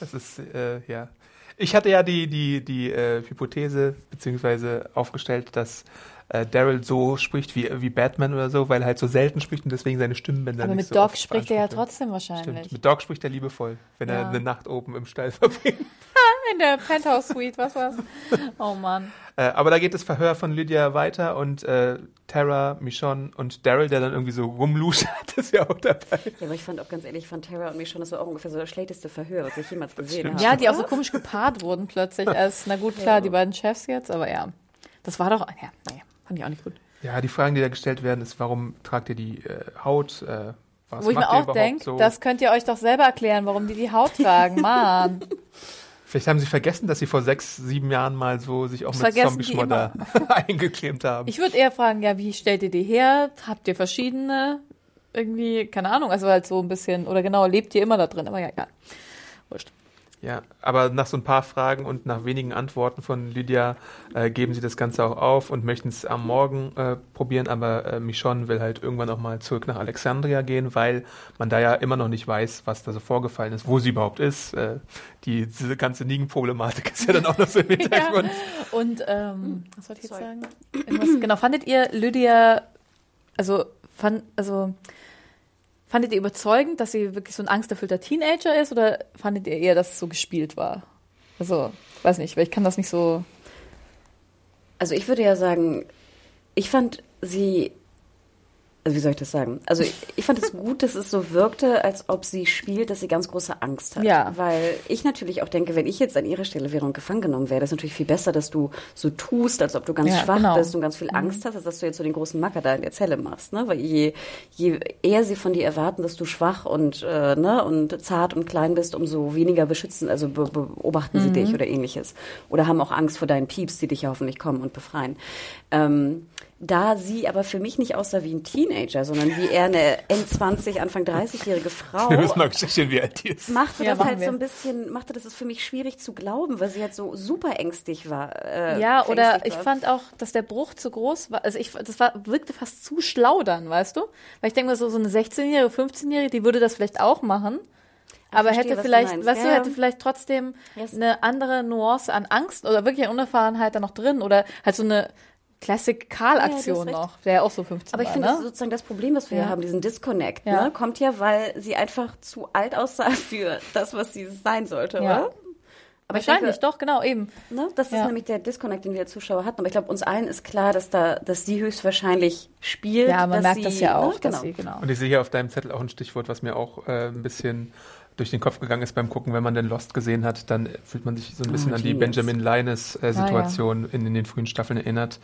Das ist, äh, ja. Ich hatte ja die, die, die äh, Hypothese beziehungsweise aufgestellt, dass äh, Daryl so spricht wie, wie Batman oder so, weil er halt so selten spricht und deswegen seine Stimmbänder Aber nicht mit so Doc spricht er ja trotzdem wahrscheinlich. Stimmt. Mit Doc spricht er liebevoll, wenn er Ja. eine Nacht oben im Stall verbringt. [LAUGHS] In der Penthouse Suite, was war's? Oh Mann. Äh, aber da geht das Verhör von Lydia weiter und äh, Tara, Michonne und Daryl, der dann irgendwie so rumluschert, [LAUGHS] ist ja auch dabei. Ja, aber ich fand auch ganz ehrlich, ich fand Tara und mich schon, das war auch ungefähr so das schlechteste Verhör, was ich jemals gesehen habe. Ja, die auch so komisch gepaart wurden plötzlich als, na gut, klar, die beiden Chefs jetzt, aber ja. Das war doch, ja, nee, fand ich auch nicht gut. Ja, die Fragen, die da gestellt werden, ist, warum tragt ihr die äh, Haut? Äh, was Wo ich mir ihr auch denke, so? das könnt ihr euch doch selber erklären, warum die die Haut tragen, [LAUGHS] Mann. Vielleicht haben sie vergessen, dass sie vor sechs, sieben Jahren mal so sich auch Das mit Zombie-Schmodder [LAUGHS] eingecremt haben. Ich würde eher fragen, ja, wie stellt ihr die her? Habt ihr verschiedene? Irgendwie, keine Ahnung, also halt so ein bisschen, oder genau, lebt ihr immer da drin, aber ja, egal. Wurscht. Ja, aber nach so ein paar Fragen und nach wenigen Antworten von Lydia äh, geben sie das Ganze auch auf und möchten es am Morgen äh, probieren, aber äh, Michonne will halt irgendwann auch mal zurück nach Alexandria gehen, weil man da ja immer noch nicht weiß, was da so vorgefallen ist, wo sie überhaupt ist. Äh, die, diese ganze Nigen-Problematik ist ja dann auch noch so im [LAUGHS] Hintergrund. Und, ähm, was wollte ich jetzt Sorry. sagen? Irgendwas, genau, fandet ihr Lydia, also, fand, also, fandet ihr überzeugend, dass sie wirklich so ein angsterfüllter Teenager ist oder fandet ihr eher, dass es so gespielt war? Also, weiß nicht, weil ich kann das nicht so. Also ich würde ja sagen, ich fand sie, also wie soll ich das sagen? Also ich, ich fand es gut, dass es so wirkte, als ob sie spielt, dass sie ganz große Angst hat. Ja. Weil ich natürlich auch denke, wenn ich jetzt an ihrer Stelle wäre und gefangen genommen wäre, ist natürlich viel besser, dass du so tust, als ob du ganz Ja, schwach genau. bist und ganz viel Angst hast, als dass du jetzt so den großen Macker da in der Zelle machst. Ne? Weil je, je eher sie von dir erwarten, dass du schwach und, äh, ne, und zart und klein bist, umso weniger beschützen, also be beobachten sie dich oder ähnliches. Oder haben auch Angst vor deinen Pieps, die dich ja hoffentlich kommen und befreien. Ähm, da sie aber für mich nicht aussah wie ein Teenager, sondern wie eher eine N20, Anfang 30-jährige Frau. Wir müssen mal recherchieren, wie alt die ist. Machte Ja, das halt wir. so ein bisschen, machte das es für mich schwierig zu glauben, weil sie halt so super ängstlich war. Äh, Ja, oder ich war. fand auch, dass der Bruch zu groß war. Also ich, das war, wirkte fast zu schlau dann, weißt du? Weil ich denke mir so, so eine 16-Jährige, 15-Jährige, die würde das vielleicht auch machen. Aber verstehe, hätte was du vielleicht, meinst. weißt du, Ja, hätte vielleicht trotzdem Yes. eine andere Nuance an Angst oder wirklich an Unerfahrenheit da noch drin oder halt so eine Classic Ja, Karl-Aktion hast noch, der ja auch so 15 Aber ich war, finde, das ist ne? sozusagen das Problem, was wir Ja. hier haben, diesen Disconnect, Ja. ne? kommt ja, weil sie einfach zu alt aussah für das, was sie sein sollte, Ja. oder? Aber ich Wahrscheinlich, denke, doch, genau, eben. Ne? Das ist Ja. nämlich der Disconnect, den wir als Zuschauer hatten. Aber ich glaube, uns allen ist klar, dass da, dass sie höchstwahrscheinlich spielt. Ja, man dass merkt sie, das ja auch, ne? dass genau. sie, genau. Und ich sehe hier auf deinem Zettel auch ein Stichwort, was mir auch äh, ein bisschen durch den Kopf gegangen ist beim Gucken. Wenn man den Lost gesehen hat, dann fühlt man sich so ein bisschen Oh, an die. Benjamin Linus-Situation in, in den frühen Staffeln erinnert,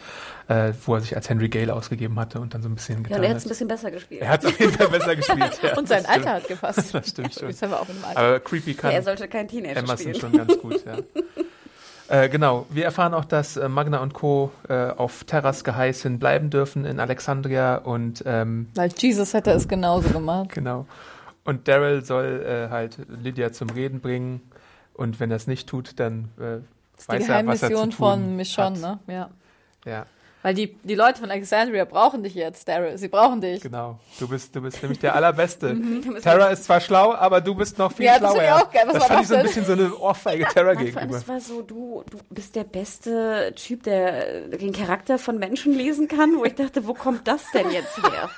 äh, wo er sich als Henry Gale ausgegeben hatte und dann so ein bisschen Ja, getan und er hat es ein bisschen besser gespielt. Er hat auf jeden Fall besser [LAUGHS] gespielt. Ja, Und sein das. Alter hat gepasst. [LAUGHS] Das stimmt schon. Jetzt haben wir auch einem Alter. Aber creepy ja, kann er sollte kein Teenager Emerson spielen. schon ganz gut, ja. [LAUGHS] Äh, genau, wir erfahren auch, dass äh, Magna und Co. Äh, auf Terras geheißen bleiben dürfen in Alexandria und ähm, Weil Jesus hätte es genauso gemacht. Genau. Und Daryl soll äh, halt Lydia zum Reden bringen. Und wenn er es nicht tut, dann äh, Das ist weiß die er, was er zu Geheimmission tun von Michonne, hat. ne? Ja. Ja, Weil die, die Leute von Alexandria brauchen dich jetzt, Daryl. Sie brauchen dich. genau. Du bist, du bist nämlich der Allerbeste. [LAUGHS] Terra ist zwar schlau, aber du bist noch viel Ja, das schlauer. ich auch geil. Was das war fand ich das so ein bisschen so eine Ohrfeige Terra Nein, vor allem, gegenüber. es war so, du, du bist der beste Typ, der äh, den Charakter von Menschen lesen kann, wo ich dachte, wo kommt das denn jetzt her?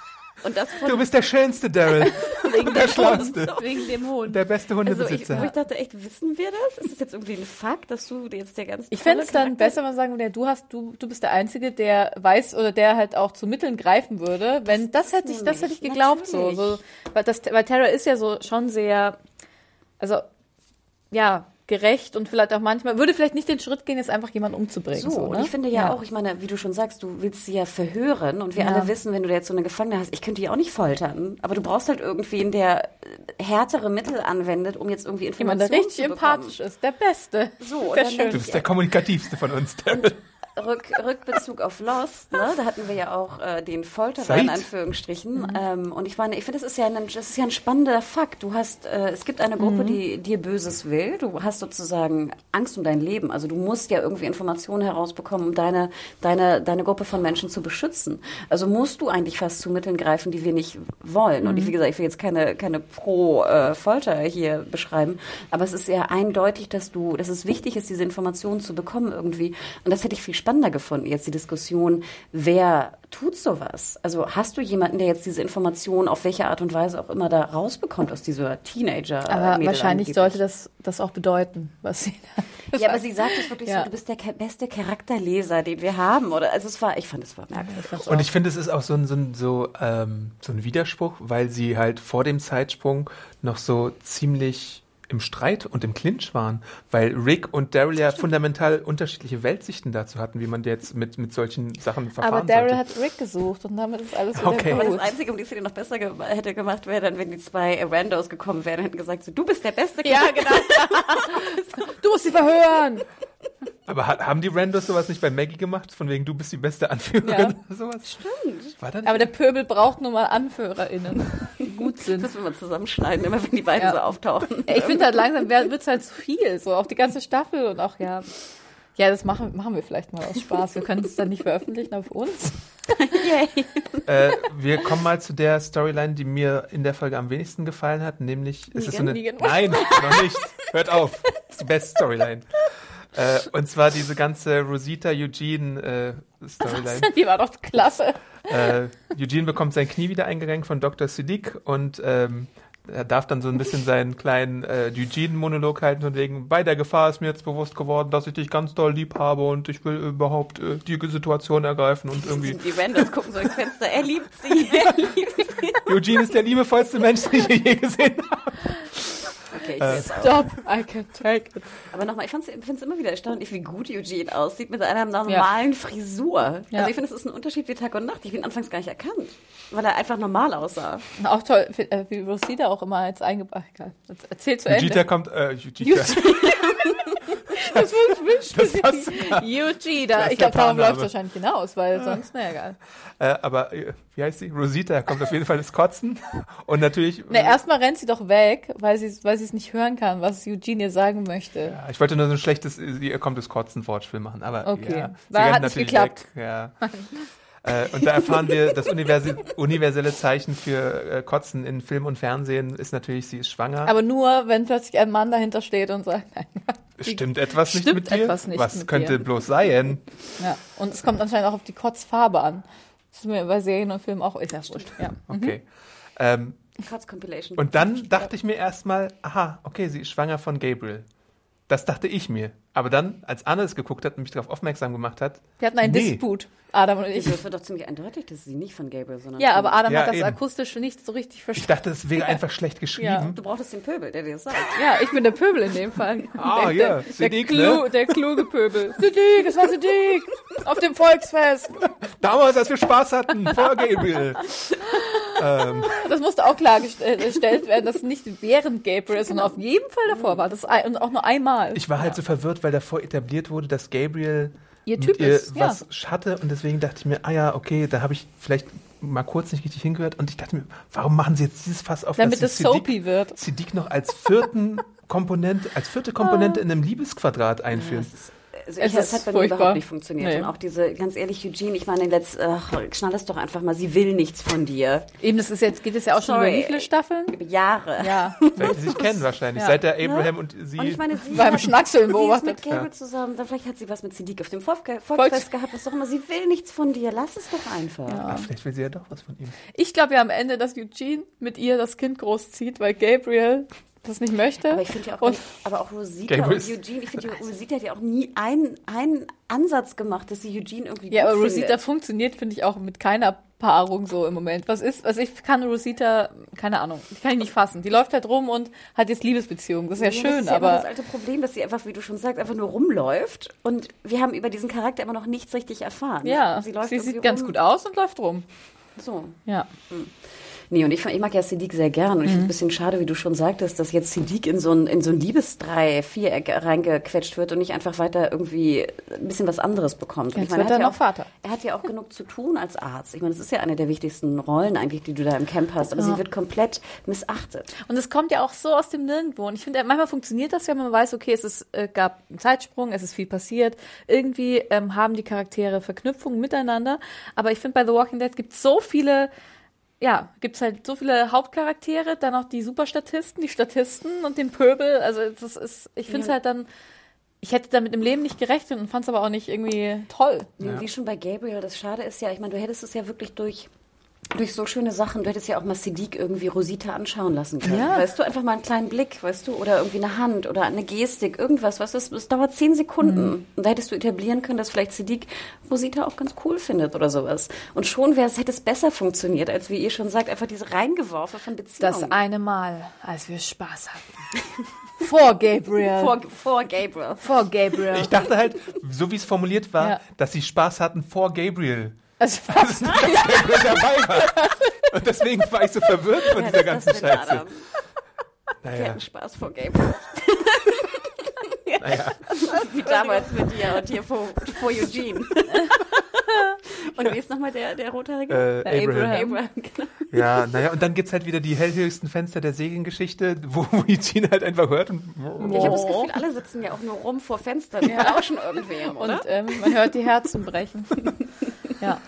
Und das von Du bist der schönste, Daryl. [LAUGHS] Wegen der dem Schlauste. Wegen dem Hund. Der beste also ich, Hundebesitzer. wo ich dachte, echt, wissen wir das? Ist das jetzt irgendwie ein Fakt, dass du jetzt der ganz Ich fände es dann besser, wenn man sagen würde, du hast, du, du bist der Einzige, der weiß oder der halt auch zu Mitteln greifen würde. Wenn das, ist hätte ich, das hätte ich geglaubt so, so, weil das, weil Terra ist ja so schon sehr, also ja gerecht und vielleicht auch manchmal würde vielleicht nicht den Schritt gehen, jetzt einfach jemanden umzubringen. So, So, und ne? ich finde ja, auch, ich meine, wie du schon sagst, du willst sie ja verhören und wir Ja. alle wissen, wenn du da jetzt so eine Gefangene hast, ich könnte die auch nicht foltern, aber du brauchst halt irgendwen, der äh, härtere Mittel anwendet, um jetzt irgendwie jemand, Informationen der richtig zu bekommen. empathisch ist, der Beste. So, und Sehr schön. Du bist der kommunikativste von uns, Daryl. Rück, Rückbezug auf Lost, ne? da hatten wir ja auch äh, den Folterer in Anführungsstrichen. Ähm, und ich meine, ich finde, das ist ja ein, das ist ja ein spannender Fakt. Du hast, äh, es gibt eine Gruppe, die dir Böses will. Du hast sozusagen Angst um dein Leben. Also du musst ja irgendwie Informationen herausbekommen, um deine, deine, deine Gruppe von Menschen zu beschützen. Also musst du eigentlich fast zu Mitteln greifen, die wir nicht wollen. Und ich, wie gesagt, ich will jetzt keine, keine Pro-Folter hier beschreiben, aber es ist ja eindeutig, dass du, dass es wichtig ist, diese Informationen zu bekommen irgendwie. Und das hätte ich viel spannender gefunden, jetzt die Diskussion, wer tut sowas? Also hast du jemanden, der jetzt diese Informationen auf welche Art und Weise auch immer da rausbekommt aus dieser Teenager? Aber wahrscheinlich angeblich? sollte das, das auch bedeuten, was sie da [LAUGHS] Ja, aber sie sagt es wirklich Ja. so, du bist der beste Charakterleser, den wir haben. Oder also es war, ich fand es war merkwürdig. Und ich finde, es ist auch so ein, so, ein, so, ähm, so ein Widerspruch, weil sie halt vor dem Zeitsprung noch so ziemlich im Streit und im Clinch waren, weil Rick und Daryl ja fundamental unterschiedliche Weltsichten dazu hatten, wie man jetzt mit, mit solchen Sachen verfahren Aber Daryl sollte. hat Rick gesucht und damit ist alles wieder Okay. Aber gut. das Einzige, um die Szene noch besser ge hätte gemacht, wäre dann, wenn die zwei Randos gekommen wären und hätten gesagt, so, du bist der beste Ja, genau. [LAUGHS] du musst sie verhören. Aber ha haben die Randos sowas nicht bei Maggie gemacht? Von wegen, du bist die beste Anführerin Ja. oder sowas? Stimmt. War da nicht? Aber der Pöbel braucht nun mal AnführerInnen, [LAUGHS] gut sind. Das müssen wir zusammenschneiden, immer wenn die beiden Ja. so auftauchen. Ich finde halt langsam wird es halt zu viel, so auch die ganze Staffel und auch ja. Ja, das machen, machen wir vielleicht mal aus Spaß. Wir können es dann nicht veröffentlichen auf uns. [LAUGHS] Yay. äh, wir kommen mal zu der Storyline, die mir in der Folge am wenigsten gefallen hat, nämlich ist es so eine Negan. Nein, noch nicht. Hört auf. Das ist die beste Storyline. Äh, und zwar diese ganze Rosita Eugene äh, Storyline. [LAUGHS] Die war doch klasse. Äh, Eugene bekommt sein Knie wieder eingerenkt von Dr. Siddiq und ähm, er darf dann so ein bisschen seinen kleinen äh, Eugene-Monolog halten von wegen, bei der Gefahr ist mir jetzt bewusst geworden, dass ich dich ganz doll lieb habe und ich will überhaupt äh, die Situation ergreifen und irgendwie Die Randos gucken so ins Fenster, er liebt sie, [LAUGHS] er liebt sie. Eugene ist der liebevollste Mensch, den ich je gesehen habe. Okay, ich Äh. Stop, I can take it. Aber nochmal, ich finde es immer wieder erstaunlich, wie gut Eugene aussieht mit einer normalen Frisur. Ja. Also ich finde, es ist ein Unterschied wie Tag und Nacht. Ich habe ihn anfangs gar nicht erkannt, weil er einfach normal aussah. Und Auch toll, wie, äh, wie Rosita auch immer jetzt eingebracht. Erzähl zu Eugita Ende. kommt, äh, Eugita. [LAUGHS] [LAUGHS] das wünscht das sich passt. Eugene. Da, Das ich glaube, darum läuft es wahrscheinlich hinaus, weil sonst, naja, egal. Äh, aber äh, wie heißt sie? Rosita kommt auf jeden Fall das Kotzen. Und natürlich. Ne, erstmal rennt sie doch weg, weil sie weil es nicht hören kann, was Eugene ihr sagen möchte. Ja, ich wollte nur so ein schlechtes, ihr kommt das Kotzen Wortspiel machen, aber Okay. ja, sie rennt hat nicht geklappt. Weg, ja. Äh, und da erfahren wir, das universe, universelle Zeichen für äh, Kotzen in Film und Fernsehen ist natürlich, sie ist schwanger. Aber nur, wenn plötzlich ein Mann dahinter steht und sagt, nein. Stimmt etwas nicht Stimmt mit dir? etwas nicht Was mit könnte dir. bloß sein? Ja. Und es kommt anscheinend auch auf die Kotzfarbe an. Das ist mir bei Serien und Filmen auch, ist ja wurscht. Ja. Okay. Ähm, Kotz Compilation. und dann dachte ich mir erstmal, aha, okay, sie ist schwanger von Gabriel. Das dachte ich mir. Aber dann, als Anne es geguckt hat und mich darauf aufmerksam gemacht hat, Wir hatten einen Nee. Disput, Adam und ich. Das wird doch ziemlich eindeutig, dass sie nicht von Gabriel, sondern Ja, aber Adam Ja, hat das eben. akustisch nicht so richtig ich verstanden. dachte, es wäre einfach schlecht [LAUGHS] geschrieben. Du brauchtest den Pöbel, der dir das sagt. Ja, ich bin der Pöbel in dem Fall. Ah, der, ja, der, der, Klu, ne? der kluge Pöbel. Siddiq, es war Siddiq. Auf dem Volksfest. Damals, als wir Spaß hatten, vor Gabriel. ähm, Das musste auch klargestellt werden, dass es nicht während Gabriel, sondern auf jeden Fall davor war. Das und auch nur einmal. ich war halt so verwirrt, weil davor etabliert wurde, dass Gabriel Ihr Typ ihr ist, ja. was hatte und deswegen dachte ich mir, ah ja, okay, da habe ich vielleicht mal kurz nicht richtig hingehört und ich dachte mir, warum machen sie jetzt dieses Fass auf, Damit es soapy wird. Siddiq noch als vierten [LAUGHS] Komponente, als vierte Komponente in einem Liebesquadrat einführen. Also Es ich, das ist hat bei mir furchtbar. überhaupt nicht funktioniert. Nee. Und auch diese, ganz ehrlich, Eugene, ich meine, letzt, ach, schnall es doch einfach mal, sie will nichts von dir. Eben, das ist jetzt, geht es ja auch schon Sorry. über wie viele Staffeln? Über Jahre. Ja. [LAUGHS] Seit sie sich kennen wahrscheinlich, Ja. seit der Abraham und sie... Und ich meine, sie Beim hat- Schnackseln Sie ist beobachtet. mit Gabriel Ja. zusammen, dann vielleicht hat sie was mit Siddiq auf dem Volk- Volks- Volksfest gehabt, was auch immer. Sie will nichts von dir, lass es doch einfach. ah, vielleicht will sie ja doch was von ihm. Ich glaube ja am Ende, dass Eugene mit ihr das Kind großzieht, weil Gabriel das nicht möchte. Aber ich finde ja auch, und aber auch Rosita und Eugene, ich finde, Rosita hat ja auch nie einen, einen Ansatz gemacht, dass sie Eugene irgendwie ja, gut aber Rosita findet. funktioniert, finde ich, auch mit keiner Paarung so im Moment. Was ist, also ich kann Rosita, keine Ahnung, die kann ich nicht fassen. Die läuft halt rum und hat jetzt Liebesbeziehungen. Das ist ja, das schön, ist ja aber das alte Problem, dass sie einfach, wie du schon sagst, einfach nur rumläuft und wir haben über diesen Charakter immer noch nichts richtig erfahren. ja, sie, sie, läuft irgendwie sieht ganz rum. gut aus und läuft rum. So. Ja. Nee, und ich, ich mag ja Siddiq sehr gern. Und ich finde Mhm. es ein bisschen schade, wie du schon sagtest, dass jetzt Siddiq in so ein, in so ein Liebesdrei, Viereck reingequetscht wird und nicht einfach weiter irgendwie ein bisschen was anderes bekommt. Und Jetzt ich meine, wird er ja noch auch, Vater. Er hat ja auch genug zu tun als Arzt. Ich meine, das ist ja eine der wichtigsten Rollen eigentlich, die du da im Camp hast. Aber sie wird komplett missachtet. Und es kommt ja auch so aus dem Nirgendwo. Und ich finde, manchmal funktioniert das ja, wenn man weiß, okay, es ist, äh, gab einen Zeitsprung, es ist viel passiert. Irgendwie ähm, haben die Charaktere Verknüpfungen miteinander. Aber ich finde, bei The Walking Dead gibt es so viele, ja, gibt es halt so viele Hauptcharaktere, dann auch die Superstatisten, die Statisten und den Pöbel. Also das ist, ich finde es Ja. halt dann, ich hätte damit im Leben nicht gerechnet und fand es aber auch nicht irgendwie toll. Wie, wie schon bei Gabriel, das Schade ist ja, ich meine, du hättest es ja wirklich durch, durch so schöne Sachen, du hättest ja auch mal Siddiq irgendwie Rosita anschauen lassen können. Ja. Weißt du, einfach mal einen kleinen Blick, weißt du, oder irgendwie eine Hand oder eine Gestik, irgendwas, weißt du, es, es dauert zehn Sekunden. Und da hättest du etablieren können, dass vielleicht Siddiq Rosita auch ganz cool findet oder sowas. Und schon wäre es, hätte es besser funktioniert, als wie ihr schon sagt, einfach diese Reingeworfe von Beziehungen. Das eine Mal, als wir Spaß hatten. [LAUGHS] Vor Gabriel. vor, vor Gabriel. Vor Gabriel. Ich dachte halt, so wie es formuliert war, Ja. dass sie Spaß hatten vor Gabriel. Also, Dass Gabriel dabei war. Und deswegen war ich so verwirrt von Ja, dieser ganzen Scheiße. Adam. Wir Naja, hatten Spaß vor Gabriel. naja. [LAUGHS] Wie damals mit dir und hier vor, vor Eugene. [LAUGHS] und wie ist nochmal der, der rothaarige? Äh, Der Abraham. Abraham. Abraham, [LAUGHS] genau. Ja, naja, und dann gibt's halt wieder die hellhöchsten Fenster der Segengeschichte, wo, wo Eugene halt einfach hört und. Ich habe das Gefühl, alle sitzen ja auch nur rum vor Fenstern und lauschen irgendwem, oder? Und ähm, man hört die Herzen brechen. [LAUGHS] ja.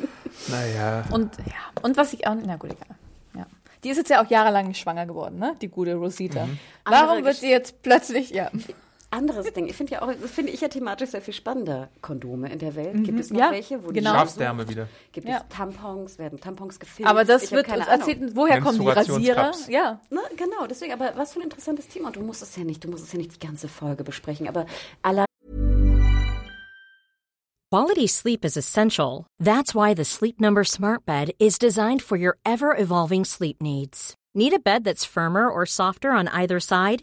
Naja. Und ja. Und was ich auch. Na gut, egal. Ja. Die ist jetzt ja auch jahrelang nicht schwanger geworden, ne? Die gute Rosita. Warum Andere wird sie jetzt plötzlich. Ja. Anderes Ding. Ich finde ja auch, das finde ich ja thematisch sehr viel spannender. Kondome in der Welt. Gibt es noch Mhm. Ja, welche? Wo genau. die Schafsdärme wieder. Gibt Ja. es Tampons? Werden Tampons gefilmt? Aber das ich wird keine uns Ahnung. erzählt, woher kommen die Rasierer? Ja. Ne, genau, deswegen, aber was für ein interessantes Thema. Und du musst es ja nicht, du musst es ja nicht die ganze Folge besprechen, aber allein Quality sleep is essential. That's why the Sleep Number Smart Bed is designed for your ever evolving sleep needs. Need a bed that's firmer or softer on either side?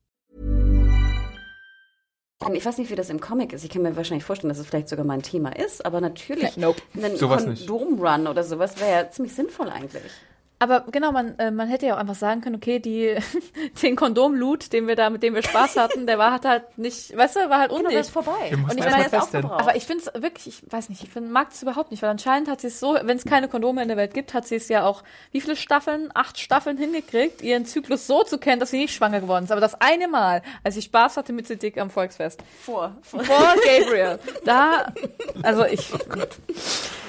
Ich weiß nicht, wie das im Comic ist. Ich kann mir wahrscheinlich vorstellen, dass es vielleicht sogar mein Thema ist, aber natürlich Nope. ein Sowas nicht. Kondom-Run oder sowas wäre ja ziemlich sinnvoll eigentlich. Aber genau, man, äh, man hätte ja auch einfach sagen können, okay, die, [LAUGHS] den Kondom-Loot, den wir da, mit dem wir Spaß hatten, der war halt nicht, weißt du, war halt Genau, das unnötig. ist vorbei. Und ich meine, aufgebraucht. Aber ich finde es wirklich, ich weiß nicht, ich find, mag es überhaupt nicht, weil anscheinend hat sie es so, wenn es keine Kondome in der Welt gibt, hat sie es ja auch, wie viele Staffeln, acht Staffeln hingekriegt, ihren Zyklus so zu kennen, dass sie nicht schwanger geworden ist. Aber das eine Mal, als ich Spaß hatte mit Siddiq am Volksfest, vor. vor. vor Gabriel, da, also ich,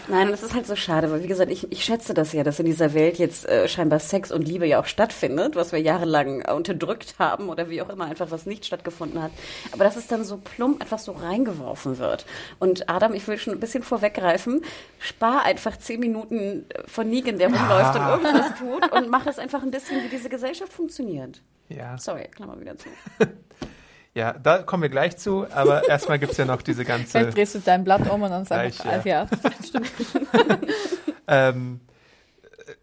Nein, es ist halt so schade, weil wie gesagt, ich, ich schätze das ja, dass in dieser Welt jetzt äh, scheinbar Sex und Liebe ja auch stattfindet, was wir jahrelang äh, unterdrückt haben oder wie auch immer einfach was nicht stattgefunden hat. Aber dass es dann so plump einfach so reingeworfen wird. Und Adam, ich will schon ein bisschen vorweggreifen, spar einfach zehn Minuten äh, von Negan, der rumläuft und irgendwas [LAUGHS] tut und mach es einfach ein bisschen, wie diese Gesellschaft funktioniert. Ja. Sorry, Klammer wieder zu. [LAUGHS] ja, da kommen wir gleich zu, aber erstmal gibt's ja noch diese ganze. vielleicht drehst du dein Blatt um und dann sagst du, ja. ja. stimmt. [LAUGHS] Ähm,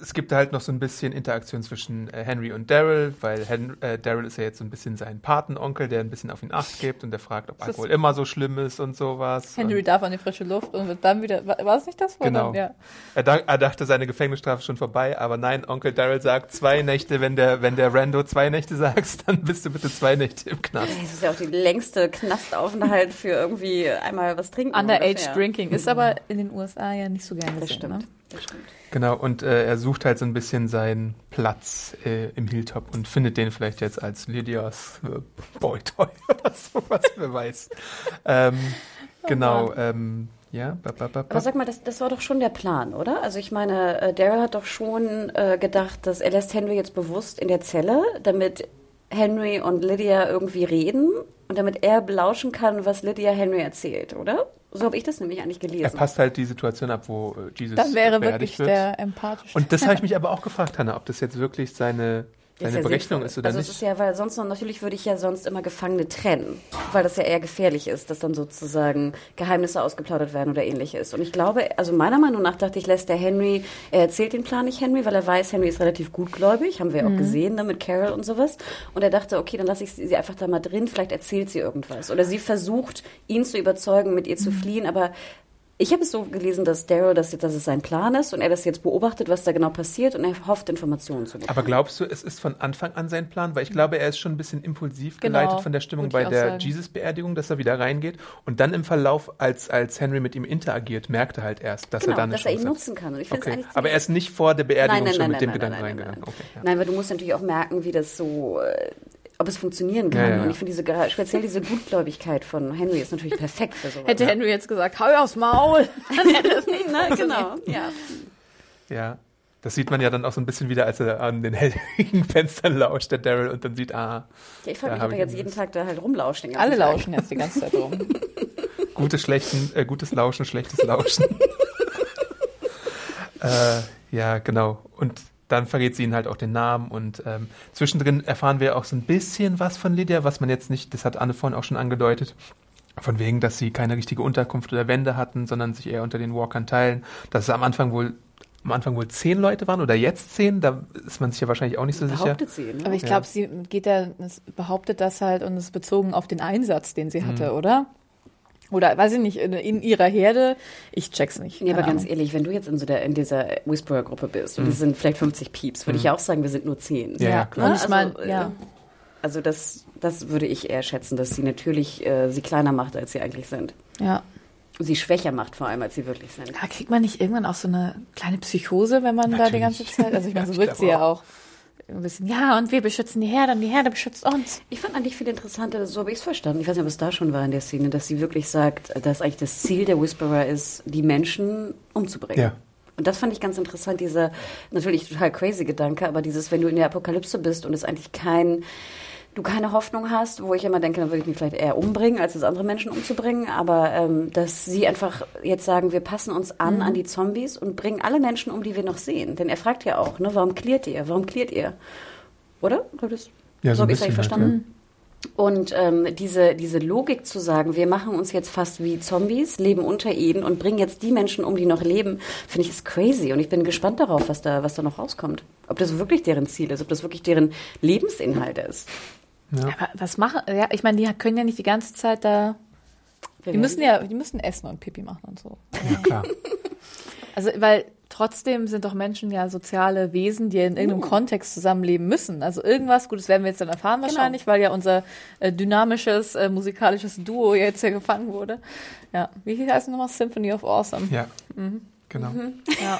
es gibt halt noch so ein bisschen Interaktion zwischen äh, Henry und Daryl, weil Hen äh, Daryl ist ja jetzt so ein bisschen sein Patenonkel, der ein bisschen auf ihn Acht gibt und der fragt, ob Das- Alkohol immer so schlimm ist und sowas. Henry und darf an die frische Luft und wird dann wieder, war, es nicht das? Wo Genau. Dann, ja. er, da, er dachte, seine Gefängnisstrafe ist schon vorbei, aber nein, Onkel Daryl sagt zwei Nächte, wenn der, wenn der Rando zwei Nächte sagst, dann bist du bitte zwei Nächte im Knast. Das ist ja auch die längste Knastaufenthalt für irgendwie einmal was trinken. Underage ungefähr. Drinking ist aber in den USA ja nicht so gerne Das gesehen, stimmt. Ne? Das stimmt. Genau, und äh, er sucht halt so ein bisschen seinen Platz äh, im Hilltop und findet den vielleicht jetzt als Lydias äh, Boytoy [LAUGHS] oder sowas, wer weiß. Ähm, genau, ähm, ja. Ba, ba, ba, Aber sag mal, das, das war doch schon der Plan, oder? Also ich meine, äh, Daryl hat doch schon äh, gedacht, dass er lässt Henry jetzt bewusst in der Zelle, damit Henry und Lydia irgendwie reden und damit er belauschen kann, was Lydia Henry erzählt, oder? So habe ich das nämlich eigentlich Er gelesen. passt halt die Situation ab, wo äh, Jesus Dann wäre wirklich wird. der empathische. Und das habe ich [LAUGHS] mich aber auch gefragt, Hanna, ob das jetzt wirklich seine, Das seine ja Berechnung sinnvoll. ist oder also nicht. es ist ja, weil sonst noch, natürlich würde ich ja sonst immer Gefangene trennen, weil das ja eher gefährlich ist, dass dann sozusagen Geheimnisse ausgeplaudert werden oder ähnliches. Und ich glaube, also meiner Meinung nach dachte ich, lässt der Henry, er erzählt den Plan nicht Henry, weil er weiß, Henry ist relativ gutgläubig, haben wir ja auch gesehen ne, mit Carol und sowas. Und er dachte, okay, dann lasse ich sie einfach da mal drin, vielleicht erzählt sie irgendwas. Oder sie versucht, ihn zu überzeugen, mit ihr zu fliehen, aber ich habe es so gelesen, dass Daryl das jetzt, dass es sein Plan ist und er das jetzt beobachtet, was da genau passiert und er hofft, Informationen zu bekommen. aber glaubst du, es ist von Anfang an sein Plan? Weil ich glaube, er ist schon ein bisschen impulsiv Genau, geleitet von der Stimmung bei der. Jesus-Beerdigung, dass er wieder reingeht. Und dann im Verlauf, als, als Henry mit ihm interagiert, merkt er halt erst, dass Genau, er dann eine dass er ihn Chance hat. nutzen kann. Und ich Okay. eigentlich Aber er ist nicht vor der Beerdigung schon mit dem Gedanken nein, reingegangen. Nein, Okay, ja. nein, weil du musst natürlich auch merken, wie das so, äh, ob es funktionieren kann. Ja, ja, Und ich finde diese, speziell diese Gutgläubigkeit von Henry ist natürlich perfekt für sowas. [LAUGHS] Hätte Henry jetzt gesagt, hau aufs Maul. [LAUGHS] Dann hätte es nicht Na, genau, ja. Ja. Das sieht man ja dann auch so ein bisschen wieder, als er an den hellen [LAUGHS] Fenstern lauscht, der Daryl, und dann sieht, ah, ja ich frage mich, ob er jetzt jeden. Tag da halt rumlauscht. Alle Tag. lauschen jetzt die ganze Zeit rum. gutes, schlechten, äh, gutes Lauschen, schlechtes Lauschen. äh, ja, genau. Und dann verrät sie ihnen halt auch den Namen und ähm, zwischendrin erfahren wir auch so ein bisschen was von Lydia, was man jetzt nicht, das hat Anne vorhin auch schon angedeutet, von wegen, dass sie keine richtige Unterkunft oder Wände hatten, sondern sich eher unter den Walkern teilen. Dass es am Anfang wohl am Anfang wohl zehn Leute waren oder jetzt zehn, da ist man sich ja wahrscheinlich auch nicht so sicher. Behauptet sie, ne? Aber ich Ja. glaube, sie geht da, es behauptet das halt und ist bezogen auf den Einsatz, den sie hatte, oder? Oder weiß ich nicht, in, in ihrer Herde. Ich check's nicht. Nee, aber keine ganz Ahnung. ehrlich, wenn du jetzt in, so der, in dieser Whisperer-Gruppe bist und die sind vielleicht 50 Pieps, würde ich ja auch sagen, wir sind nur 10. Ja, ja, klar. Und ich Also, äh, ja. Also das, das würde ich eher schätzen, dass sie natürlich äh, sie kleiner macht, als sie eigentlich sind. Ja. Sie schwächer macht vor allem, als sie wirklich sind. Da kriegt man nicht irgendwann auch so eine kleine Psychose, wenn man da die ganze Natürlich. Zeit. Also ich meine, so glaub sie ja [LAUGHS] auch. auch. Ein bisschen, ja, und wir beschützen die Herde und die Herde beschützt uns. Ich fand eigentlich viel interessanter, so habe ich es verstanden. Ich weiß nicht, ob es da schon war in der Szene, dass sie wirklich sagt, dass eigentlich das Ziel der Whisperer ist, die Menschen umzubringen. Ja. Und das fand ich ganz interessant, dieser natürlich total crazy Gedanke, aber dieses, wenn du in der Apokalypse bist und es eigentlich kein, du keine Hoffnung hast, wo ich immer denke, dann würde ich mich vielleicht eher umbringen, als es andere Menschen umzubringen, aber ähm, dass sie einfach jetzt sagen, wir passen uns an an die Zombies und bringen alle Menschen um, die wir noch sehen. Denn er fragt ja auch, ne, warum klärt ihr? Warum klärt ihr? Oder? Das, Ja, so habe ich es eigentlich halt, verstanden. Und ähm, diese, diese Logik zu sagen, wir machen uns jetzt fast wie Zombies, leben unter ihnen und bringen jetzt die Menschen um, die noch leben, finde ich ist crazy. Und ich bin gespannt darauf, was da, was da noch rauskommt. Ob das wirklich deren Ziel ist, ob das wirklich deren Lebensinhalt ist. Aber was machen, ja, ich meine, die können ja nicht die ganze Zeit da, Wir die müssen ja, die müssen essen und Pipi machen und so. Ja, klar. [LAUGHS] Also, weil trotzdem sind doch Menschen ja soziale Wesen, die in irgendeinem Kontext zusammenleben müssen. Also irgendwas, gut, das werden wir jetzt dann erfahren wahrscheinlich, weil ja unser äh, dynamisches äh, musikalisches Duo jetzt ja gefangen wurde. Ja, wie heißt es nochmal? Symphony of Awesome. Ja, genau. [LAUGHS] Ja.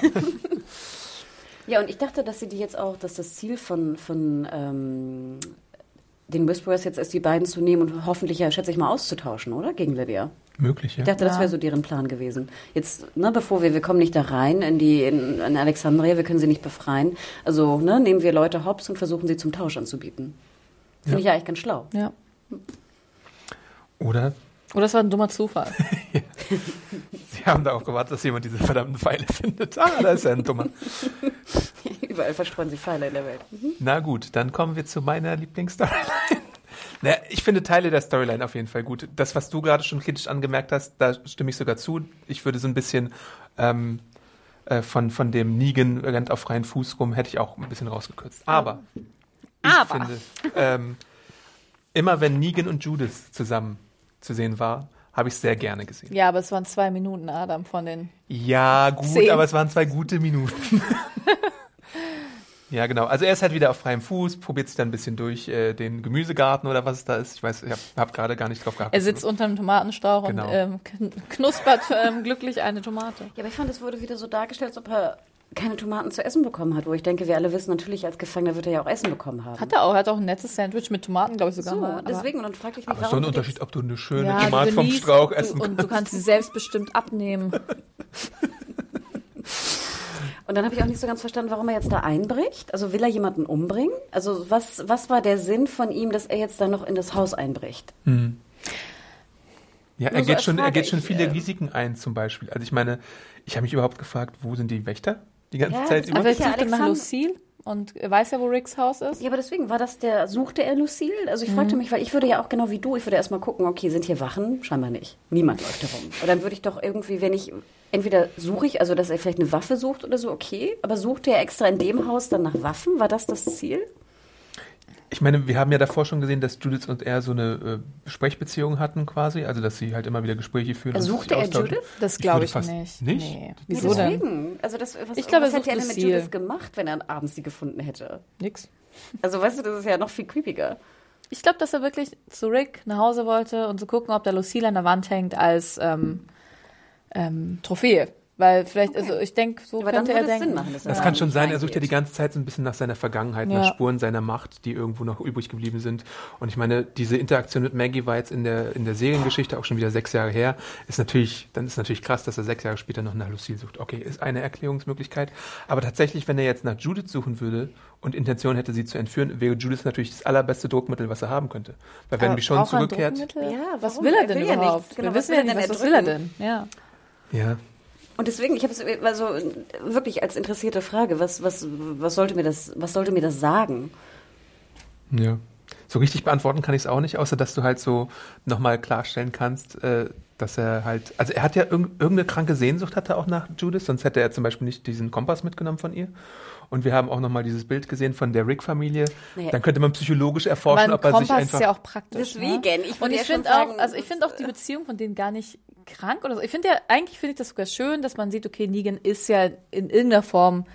Ja, und ich dachte, dass sie die jetzt auch, dass das Ziel von, von ähm, den Whisperers jetzt ist, die beiden zu nehmen und hoffentlich ja, schätze ich mal, auszutauschen, oder? Gegen Lydia. Möglich, ja. Ich dachte, das Ja. wäre so deren Plan gewesen. Jetzt, ne, bevor wir, wir kommen nicht da rein in die, in, in Alexandria, wir können sie nicht befreien. Also, ne, nehmen wir Leute hops und versuchen sie zum Tausch anzubieten. Finde ich ja eigentlich ganz schlau. ja. Oder Oder es war ein dummer Zufall. sie [LAUGHS] [LAUGHS] haben darauf gewartet, dass jemand diese verdammten Pfeile findet. Ah, da ist ja ein Dummer. [LAUGHS] Überall verstreuen sie Pfeile in der Welt. Mhm. Na gut, dann kommen wir zu meiner Lieblingsstoryline. [LAUGHS] Naja, ich finde Teile der Storyline auf jeden Fall gut. Das, was du gerade schon kritisch angemerkt hast, da stimme ich sogar zu. Ich würde so ein bisschen ähm, äh, von, von dem Negan rennt auf freien Fuß rum, hätte ich auch ein bisschen rausgekürzt. Aber ich Aber. finde, ähm, immer wenn Negan und Judith zusammen zu sehen war, habe ich sehr gerne gesehen. Ja, aber es waren zwei Minuten, Adam, von den. Ja, gut, Zehn. aber es waren zwei gute Minuten. [LAUGHS] ja, genau. Also er ist halt wieder auf freiem Fuß, probiert sich dann ein bisschen durch äh, den Gemüsegarten oder was es da ist. Ich weiß, ich habe hab gerade gar nicht drauf gehabt. Er sitzt unter einem Tomatenstrauch Genau. und ähm, kn- knuspert ähm, glücklich eine Tomate. Ja, aber ich fand, es wurde wieder so dargestellt, als ob er keine Tomaten zu essen bekommen hat, wo ich denke, wir alle wissen, natürlich als Gefangener wird er ja auch Essen bekommen haben. Hat er auch, er hat auch ein nettes Sandwich mit Tomaten, glaube ich sogar. so, mal. Deswegen, und dann fragte ich mich, aber so warum ein du Unterschied, ob du eine schöne Ja, Tomate vom Strauch du, essen Und du kannst. kannst sie selbstbestimmt abnehmen. [LAUGHS] Und dann habe ich auch nicht so ganz verstanden, warum er jetzt da einbricht. Also will er jemanden umbringen? Also was, was war der Sinn von ihm, dass er jetzt da noch in das Haus einbricht? Ja, er so geht schon, er geht schon ich, viele äh, Risiken ein, zum Beispiel. Also ich meine, ich habe mich überhaupt gefragt, wo sind die Wächter die ganze Ja, Zeit das über? Aber vielleicht ja sucht er nach Lucille und weiß ja, wo Ricks Haus ist. Ja, aber deswegen war das der, suchte er Lucille? Also ich fragte mich, weil ich würde ja auch genau wie du, ich würde erstmal gucken, okay, sind hier Wachen? Scheinbar nicht. Niemand läuft herum. Und dann würde ich doch irgendwie, wenn ich, entweder suche ich, also dass er vielleicht eine Waffe sucht oder so, okay, aber suchte er extra in dem Haus dann nach Waffen? War das das Ziel? Ich meine, wir haben ja davor schon gesehen, dass Judith und er so eine äh, Sprechbeziehung hatten quasi, also dass sie halt immer wieder Gespräche führen. und Suchte sich er. Judith? Das Ich glaube ich fast nicht. nicht? Nee. Ja, Wieso denn? Also das, was, Ich glaube, was er hätte er denn mit. Judith gemacht, wenn er abends sie gefunden hätte? Nix. Also weißt du, das ist ja noch viel creepiger. Ich glaube, dass er wirklich zu Rick nach Hause wollte und zu gucken, ob da Lucille an der Wand hängt als ähm, ähm, Trophäe. Weil vielleicht, also ich denke, so Aber dann könnte er denken. Sinn machen. Dass Das er kann schon sein, er sucht ja die ganze Zeit so ein bisschen nach seiner Vergangenheit, Ja. nach Spuren seiner Macht, die irgendwo noch übrig geblieben sind. Und ich meine, diese Interaktion mit Maggie war jetzt in der, in der Seriengeschichte auch schon wieder sechs Jahre her. Ist natürlich, dann ist natürlich krass, dass er sechs Jahre später noch nach Lucille sucht. Okay, ist eine Erklärungsmöglichkeit. Aber tatsächlich, wenn er jetzt nach Judith suchen würde und Intention hätte, sie zu entführen, wäre Judith natürlich das allerbeste Druckmittel, was er haben könnte. Weil wenn Michonne er zurückkehrt? Ja, was warum? will er Er denn will ja überhaupt? nichts. Genau, Wir wissen will ja er nicht, denn was, will er denn? Ja. ja, Und deswegen, ich habe es also wirklich als interessierte Frage, was, was, was sollte mir das, was sollte mir das sagen? Ja. So richtig beantworten kann ich es auch nicht, außer dass du halt so nochmal klarstellen kannst, äh, dass er halt, also er hat ja irg irgendeine kranke Sehnsucht hat er auch nach Judith, sonst hätte er zum Beispiel nicht diesen Kompass mitgenommen von ihr. Und wir haben auch nochmal dieses Bild gesehen von der Rick-Familie. Naja. Dann könnte man psychologisch erforschen, Mein ob er sich Kompass einfach. ist ja auch praktisch. Deswegen, ne? ich Und ich ja finde auch, also ich finde auch die Beziehung von denen gar nicht krank oder so. Ich finde ja, eigentlich finde ich das sogar schön, dass man sieht, okay, Negan ist ja in irgendeiner Form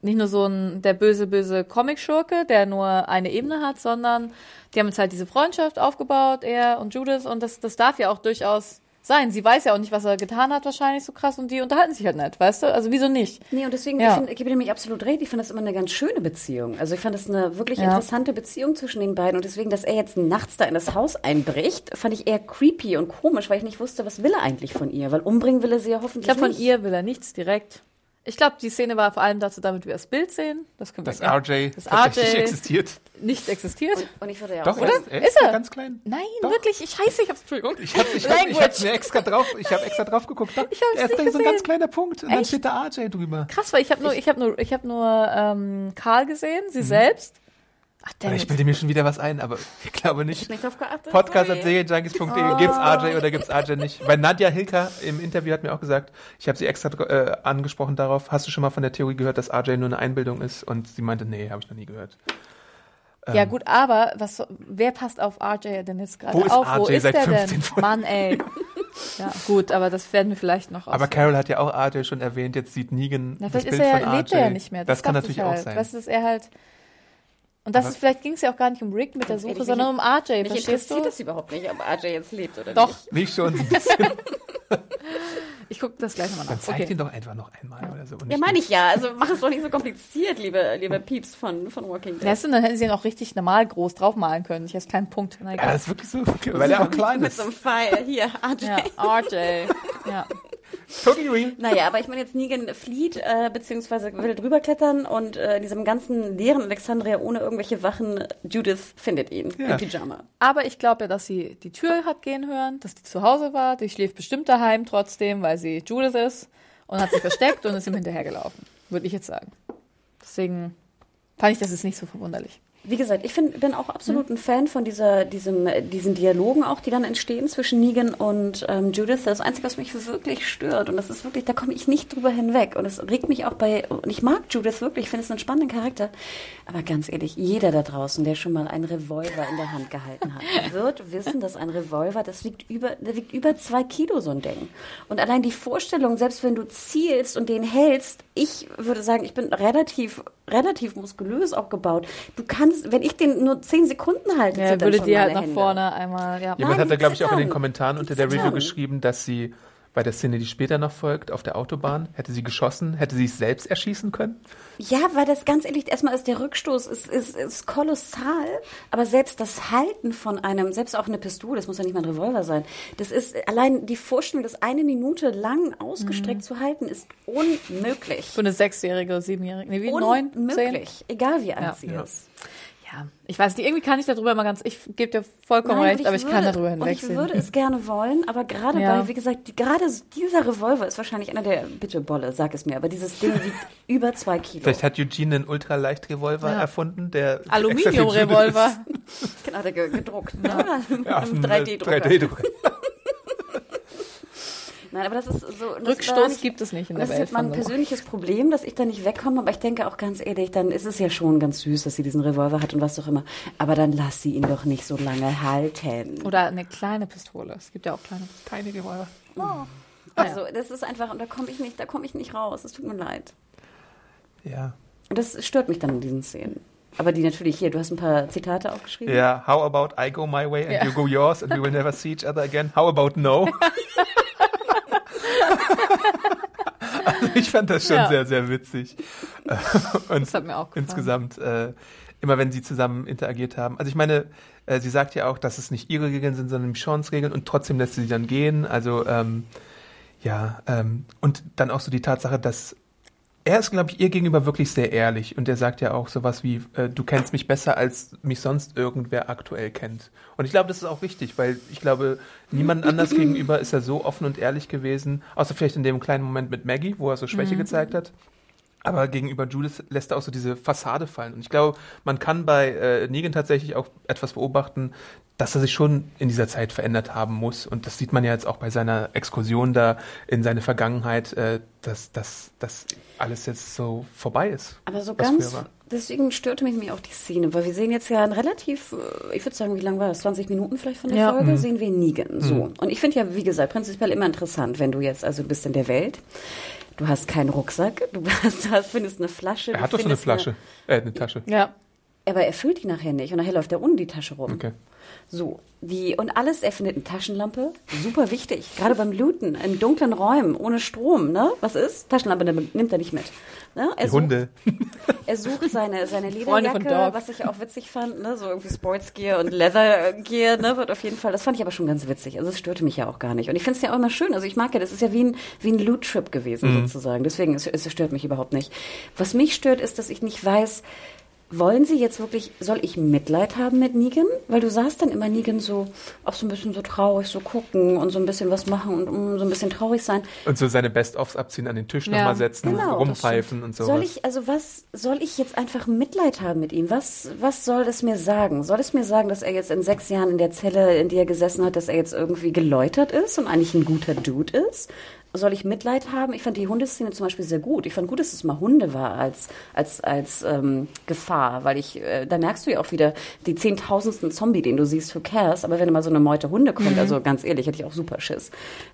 nicht nur so ein der böse, böse Comic-Schurke, der nur eine Ebene hat, sondern die haben jetzt halt diese Freundschaft aufgebaut, er und Judith, und das, das darf ja auch durchaus sein. Sie weiß ja auch nicht, was er getan hat, wahrscheinlich so krass, und die unterhalten sich halt nicht, weißt du? Also wieso nicht? Nee, und deswegen, Ja. ich, find, ich gebe dir nämlich absolut recht, ich fand das immer eine ganz schöne Beziehung. Also ich fand das eine wirklich Ja. interessante Beziehung zwischen den beiden und deswegen, dass er jetzt nachts da in das Haus einbricht, fand ich eher creepy und komisch, weil ich nicht wusste, was will er eigentlich von ihr, weil umbringen will er sie ja Ich hoffentlich glaube, von nicht. ihr will er nichts direkt. Ich glaube, die Szene war vor allem dazu, damit wir das Bild sehen. Das können wir dass ja- RJ das tatsächlich RJ existiert. nicht existiert. Und ich würde ja Doch, auch er sagen, ist, er Ist ist, er? ganz klein. Nein, Doch. wirklich, ich heiße, ich hab's, Entschuldigung. Ich habe ich hab, ich hab mir extra drauf, ich habe extra drauf geguckt. Doch, Ich hab's er ist nicht so ein ganz kleiner Punkt und dann Echt? steht da RJ drüber. Krass, weil ich habe nur, ich habe nur, ich habe nur ähm, Karl gesehen, Mhm. sie selbst. Ach, damn ich bilde mir schon wieder was ein, aber [LAUGHS] ich glaube nicht. Nicht drauf geachtet? Podcast.serienjunkies.de. Oh. Gibt's RJ oder gibt's RJ nicht? Weil Nadja Hilker im Interview hat mir auch gesagt, ich habe sie extra äh, angesprochen darauf, hast du schon mal von der Theorie gehört, dass RJ nur eine Einbildung ist? Und sie meinte, nee, habe ich noch nie gehört. Ähm. Ja gut, aber was, wer passt auf RJ denn jetzt gerade Wo ist auf? Wo RJ ist seit der 15 denn? Folgen? Mann, ey. [LAUGHS] Ja, gut, aber das werden wir vielleicht noch Aber ausfinden. Carol hat ja auch RJ schon erwähnt, jetzt sieht Negan das vielleicht ist Bild er, von ja- lebt RJ. er ja nicht mehr. Das, kann dachte ich natürlich auch halt. sein. Weißt du, dass er halt. Und das Aber- ist, vielleicht ging es ja auch gar nicht um Rick mit der Suche, ehrlich, sondern um RJ, Mich verstehst interessiert du? das überhaupt nicht, ob RJ jetzt lebt oder Doch, nicht. Nicht schon so ein bisschen. [LAUGHS] ich gucke das gleich nochmal Dann nach. zeigt Okay. ihn doch einfach noch einmal oder so. und Ja, meine ich ja. Also mach es doch nicht so kompliziert, liebe, liebe Pieps von, von Walking Dead. Weißt du, dann hätten sie ihn auch richtig normal groß draufmalen können. Ich hätte keinen Punkt. Na, Ja, das ist wirklich so, weil er auch klein Mit ist. so einem Pfeil. Hier, RJ. Ja, RJ. Ja. Totally real. Naja, aber ich meine jetzt Negan flieht, äh, beziehungsweise will drüber klettern und äh, in diesem ganzen leeren Alexandria ohne irgendwelche Wachen, Judith findet ihn Ja. im Pyjama. Aber ich glaube ja, dass sie die Tür hat gehen hören, dass die zu Hause war. Die schläft bestimmt daheim trotzdem, weil sie Judith ist und hat sich versteckt und ist ihm hinterhergelaufen. Würde ich jetzt sagen. Deswegen fand ich das jetzt nicht so verwunderlich. Wie gesagt, ich find, bin auch absolut ein Fan von dieser, diesem, diesen Dialogen auch, die dann entstehen zwischen Negan und ähm, Judith. Das Einzige, was mich wirklich stört, und das ist wirklich, da komme ich nicht drüber hinweg. Und es regt mich auch bei, und ich mag Judith wirklich, ich finde es einen spannenden Charakter. Aber ganz ehrlich, jeder da draußen, der schon mal einen Revolver in der Hand gehalten hat, [LAUGHS] wird wissen, dass ein Revolver, das wiegt über, der wiegt über zwei Kilo, so ein Ding. Und allein die Vorstellung, selbst wenn du zielst und den hältst, ich würde sagen, ich bin relativ, relativ muskulös auch gebaut. Du kannst, wenn ich den nur zehn Sekunden halte, Ja, würde schon die halt nach Hände. vorne einmal, ja. Jemand Nein, hat da, glaube ich, auch in den. Kommentaren unter der Review geschrieben, dass sie bei der Szene, die später noch folgt, auf der Autobahn, hätte sie geschossen, hätte sie es selbst erschießen können. Ja, weil das ganz ehrlich, erstmal ist der Rückstoß ist, ist, ist kolossal, aber selbst das Halten von einem, selbst auch eine Pistole, das muss ja nicht mal ein Revolver sein, das ist allein die Vorstellung, das eine Minute lang ausgestreckt zu halten, ist unmöglich. Für eine Sechsjährige, Siebenjährige, nee, wie neun, zehn? Unmöglich, egal wie alt Ja. sie Ja. ist. Ja, ich weiß nicht, irgendwie kann ich darüber mal ganz, ich gebe dir vollkommen Nein, recht, und aber ich kann würde- darüber Und ich würde es gerne wollen, aber gerade Ja. weil, wie gesagt, die, gerade dieser Revolver ist wahrscheinlich einer der, bitte Bolle, sag es mir, aber dieses Ding [LAUGHS] wiegt über zwei Kilo. Vielleicht hat Eugene einen Ultraleicht-Revolver Ja. erfunden, der Aluminium-Revolver. Genau, der ge- gedruckt. Ne? Ja, auf [LAUGHS] Im einem 3D-Drucker. 3D-Drucker. Nein, aber das ist so. das Rückstoß nicht- gibt es nicht in Das der ist Welt. jetzt mein von so. persönliches Problem, dass ich da nicht wegkomme, aber ich denke auch ganz ehrlich, dann ist es ja schon ganz süß, dass sie diesen Revolver hat und was auch immer. Aber dann lass sie ihn doch nicht so lange halten. Oder eine kleine Pistole. Es gibt ja auch kleine. Tiny Revolver. Also, das ist einfach, und da komme ich nicht, da komme ich nicht raus. Es tut mir leid. Ja. Und das stört mich dann in diesen Szenen. Aber die natürlich hier, du hast ein paar Zitate aufgeschrieben. Ja, how about I go my way and Ja. you go yours and we will never see each other again? How about no? [LAUGHS] also ich fand das schon Ja. sehr, sehr witzig. Und Das hat mir auch gefallen. insgesamt, äh, immer wenn sie zusammen interagiert haben. Also ich meine, äh, sie sagt ja auch, dass es nicht ihre Regeln sind, sondern Michonnes Regeln und trotzdem lässt sie sie dann gehen. Also ähm, ja, ähm, und dann auch so die Tatsache, dass er ist, glaube ich, ihr gegenüber wirklich sehr ehrlich und er sagt ja auch sowas wie, äh, du kennst mich besser, als mich sonst irgendwer aktuell kennt. Und ich glaube, das ist auch richtig, weil ich glaube, niemand anders [CLEARS THROAT] gegenüber ist er so offen und ehrlich gewesen, außer vielleicht in dem kleinen Moment mit Maggie, wo er so Schwäche gezeigt hat. Aber gegenüber Judith lässt er auch so diese Fassade fallen. Und ich glaube, man kann bei äh, Negan tatsächlich auch etwas beobachten, dass er sich schon in dieser Zeit verändert haben muss. Und das sieht man ja jetzt auch bei seiner Exkursion da in seine Vergangenheit, äh, dass, dass, dass alles jetzt so vorbei ist. Aber so ganz, deswegen störte mich auch die Szene, weil wir sehen jetzt ja ein relativ, äh, ich würde sagen, wie lang war das? 20 Minuten vielleicht von der Ja. Folge, Mhm. sehen wir Negan. So. Und ich finde ja, wie gesagt, prinzipiell immer interessant, wenn du jetzt, also du bist in der Welt, du hast keinen Rucksack, du [LAUGHS] hast, hast findest eine Flasche. Er hat doch so eine Flasche, äh, eine Tasche. Ja. aber er füllt die nachher nicht und nachher läuft er ohne die Tasche rum. Okay. So, die, und alles, er findet eine Taschenlampe, super wichtig, gerade beim Looten, in dunklen Räumen, ohne Strom, ne? Was ist? Taschenlampe nimmt er nicht mit. Ne? Er Die Hunde. Sucht, [LAUGHS] er sucht seine, seine Lederjacke, was ich auch witzig fand, ne? So irgendwie Sportsgear und Leathergear, ne? Wird auf jeden Fall, das fand ich aber schon ganz witzig. Also es störte mich ja auch gar nicht. Und ich finde es ja auch immer schön. Also ich mag ja, das ist ja wie ein, wie ein Loot-Trip gewesen, sozusagen. Deswegen, es, es stört mich überhaupt nicht. Was mich stört, ist, dass ich nicht weiß, wollen Sie jetzt wirklich, soll ich Mitleid haben mit Negan? Weil du sahst dann immer Negan so, auch so ein bisschen so traurig, so gucken und so ein bisschen was machen und um, so ein bisschen traurig sein. Und so seine Best-ofs abziehen, an den Tisch Ja, nochmal setzen, genau, rumpfeifen und so. Soll ich, also was, soll ich jetzt einfach Mitleid haben mit ihm? Was, was soll das mir sagen? Soll es mir sagen, dass er jetzt in sechs Jahren in der Zelle, in der er gesessen hat, dass er jetzt irgendwie geläutert ist und eigentlich ein guter Dude ist? Soll ich Mitleid haben? Ich fand die Hundeszene zum Beispiel sehr gut. Ich fand gut, dass es mal Hunde war als, als, als ähm, Gefahr, weil ich, äh, da merkst du ja auch wieder die zehntausendsten Zombie, den du siehst, who cares? Aber wenn mal so eine Meute Hunde kommt, also ganz ehrlich, hätte ich auch super Schiss.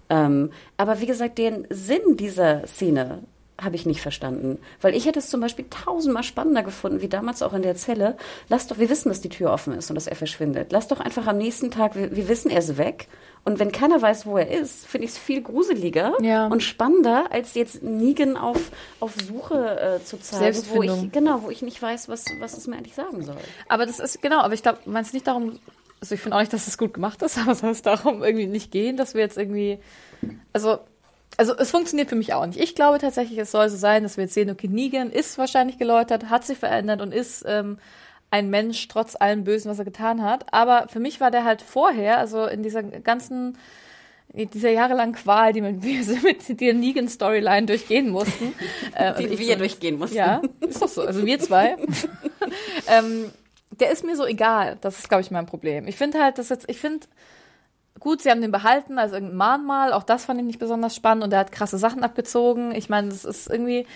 Ähm, aber wie gesagt, den Sinn dieser Szene habe ich nicht verstanden. Weil ich hätte es zum Beispiel tausendmal spannender gefunden, wie damals auch in der Zelle. Lass doch, wir wissen, dass die Tür offen ist und dass er verschwindet. Lass doch einfach am nächsten Tag, wir, wir wissen, er ist weg. Und wenn keiner weiß, wo er ist, finde ich es viel gruseliger Ja. und spannender, als jetzt Negan auf, auf Suche äh, zu zeigen, wo ich, genau, wo ich nicht weiß, was, was es mir eigentlich sagen soll. Aber das ist, genau, aber ich glaube, meinst es nicht darum, also ich finde auch nicht, dass es gut gemacht ist, [LAUGHS] aber es soll es darum irgendwie nicht gehen, dass wir jetzt irgendwie, also, also es funktioniert für mich auch nicht. Ich glaube tatsächlich, es soll so sein, dass wir jetzt sehen, okay, Negan ist wahrscheinlich geläutert, hat sich verändert und ist ähm, ein Mensch trotz allem Bösen, was er getan hat. Aber für mich war der halt vorher, also in dieser ganzen in dieser jahrelangen Qual, die [LAUGHS] wir wir mit der Negan-Storyline durchgehen mussten. [LAUGHS] äh, Die wir zumindest. durchgehen mussten. Ja, ist doch so. Also wir zwei. [LAUGHS] ähm, der ist mir so egal. Das ist, glaube ich, mein Problem. Ich finde halt, dass jetzt, ich finde, gut, sie haben den behalten, also irgendein Mahnmal, auch das fand ich nicht besonders spannend und er hat krasse Sachen abgezogen. Ich meine, das ist irgendwie.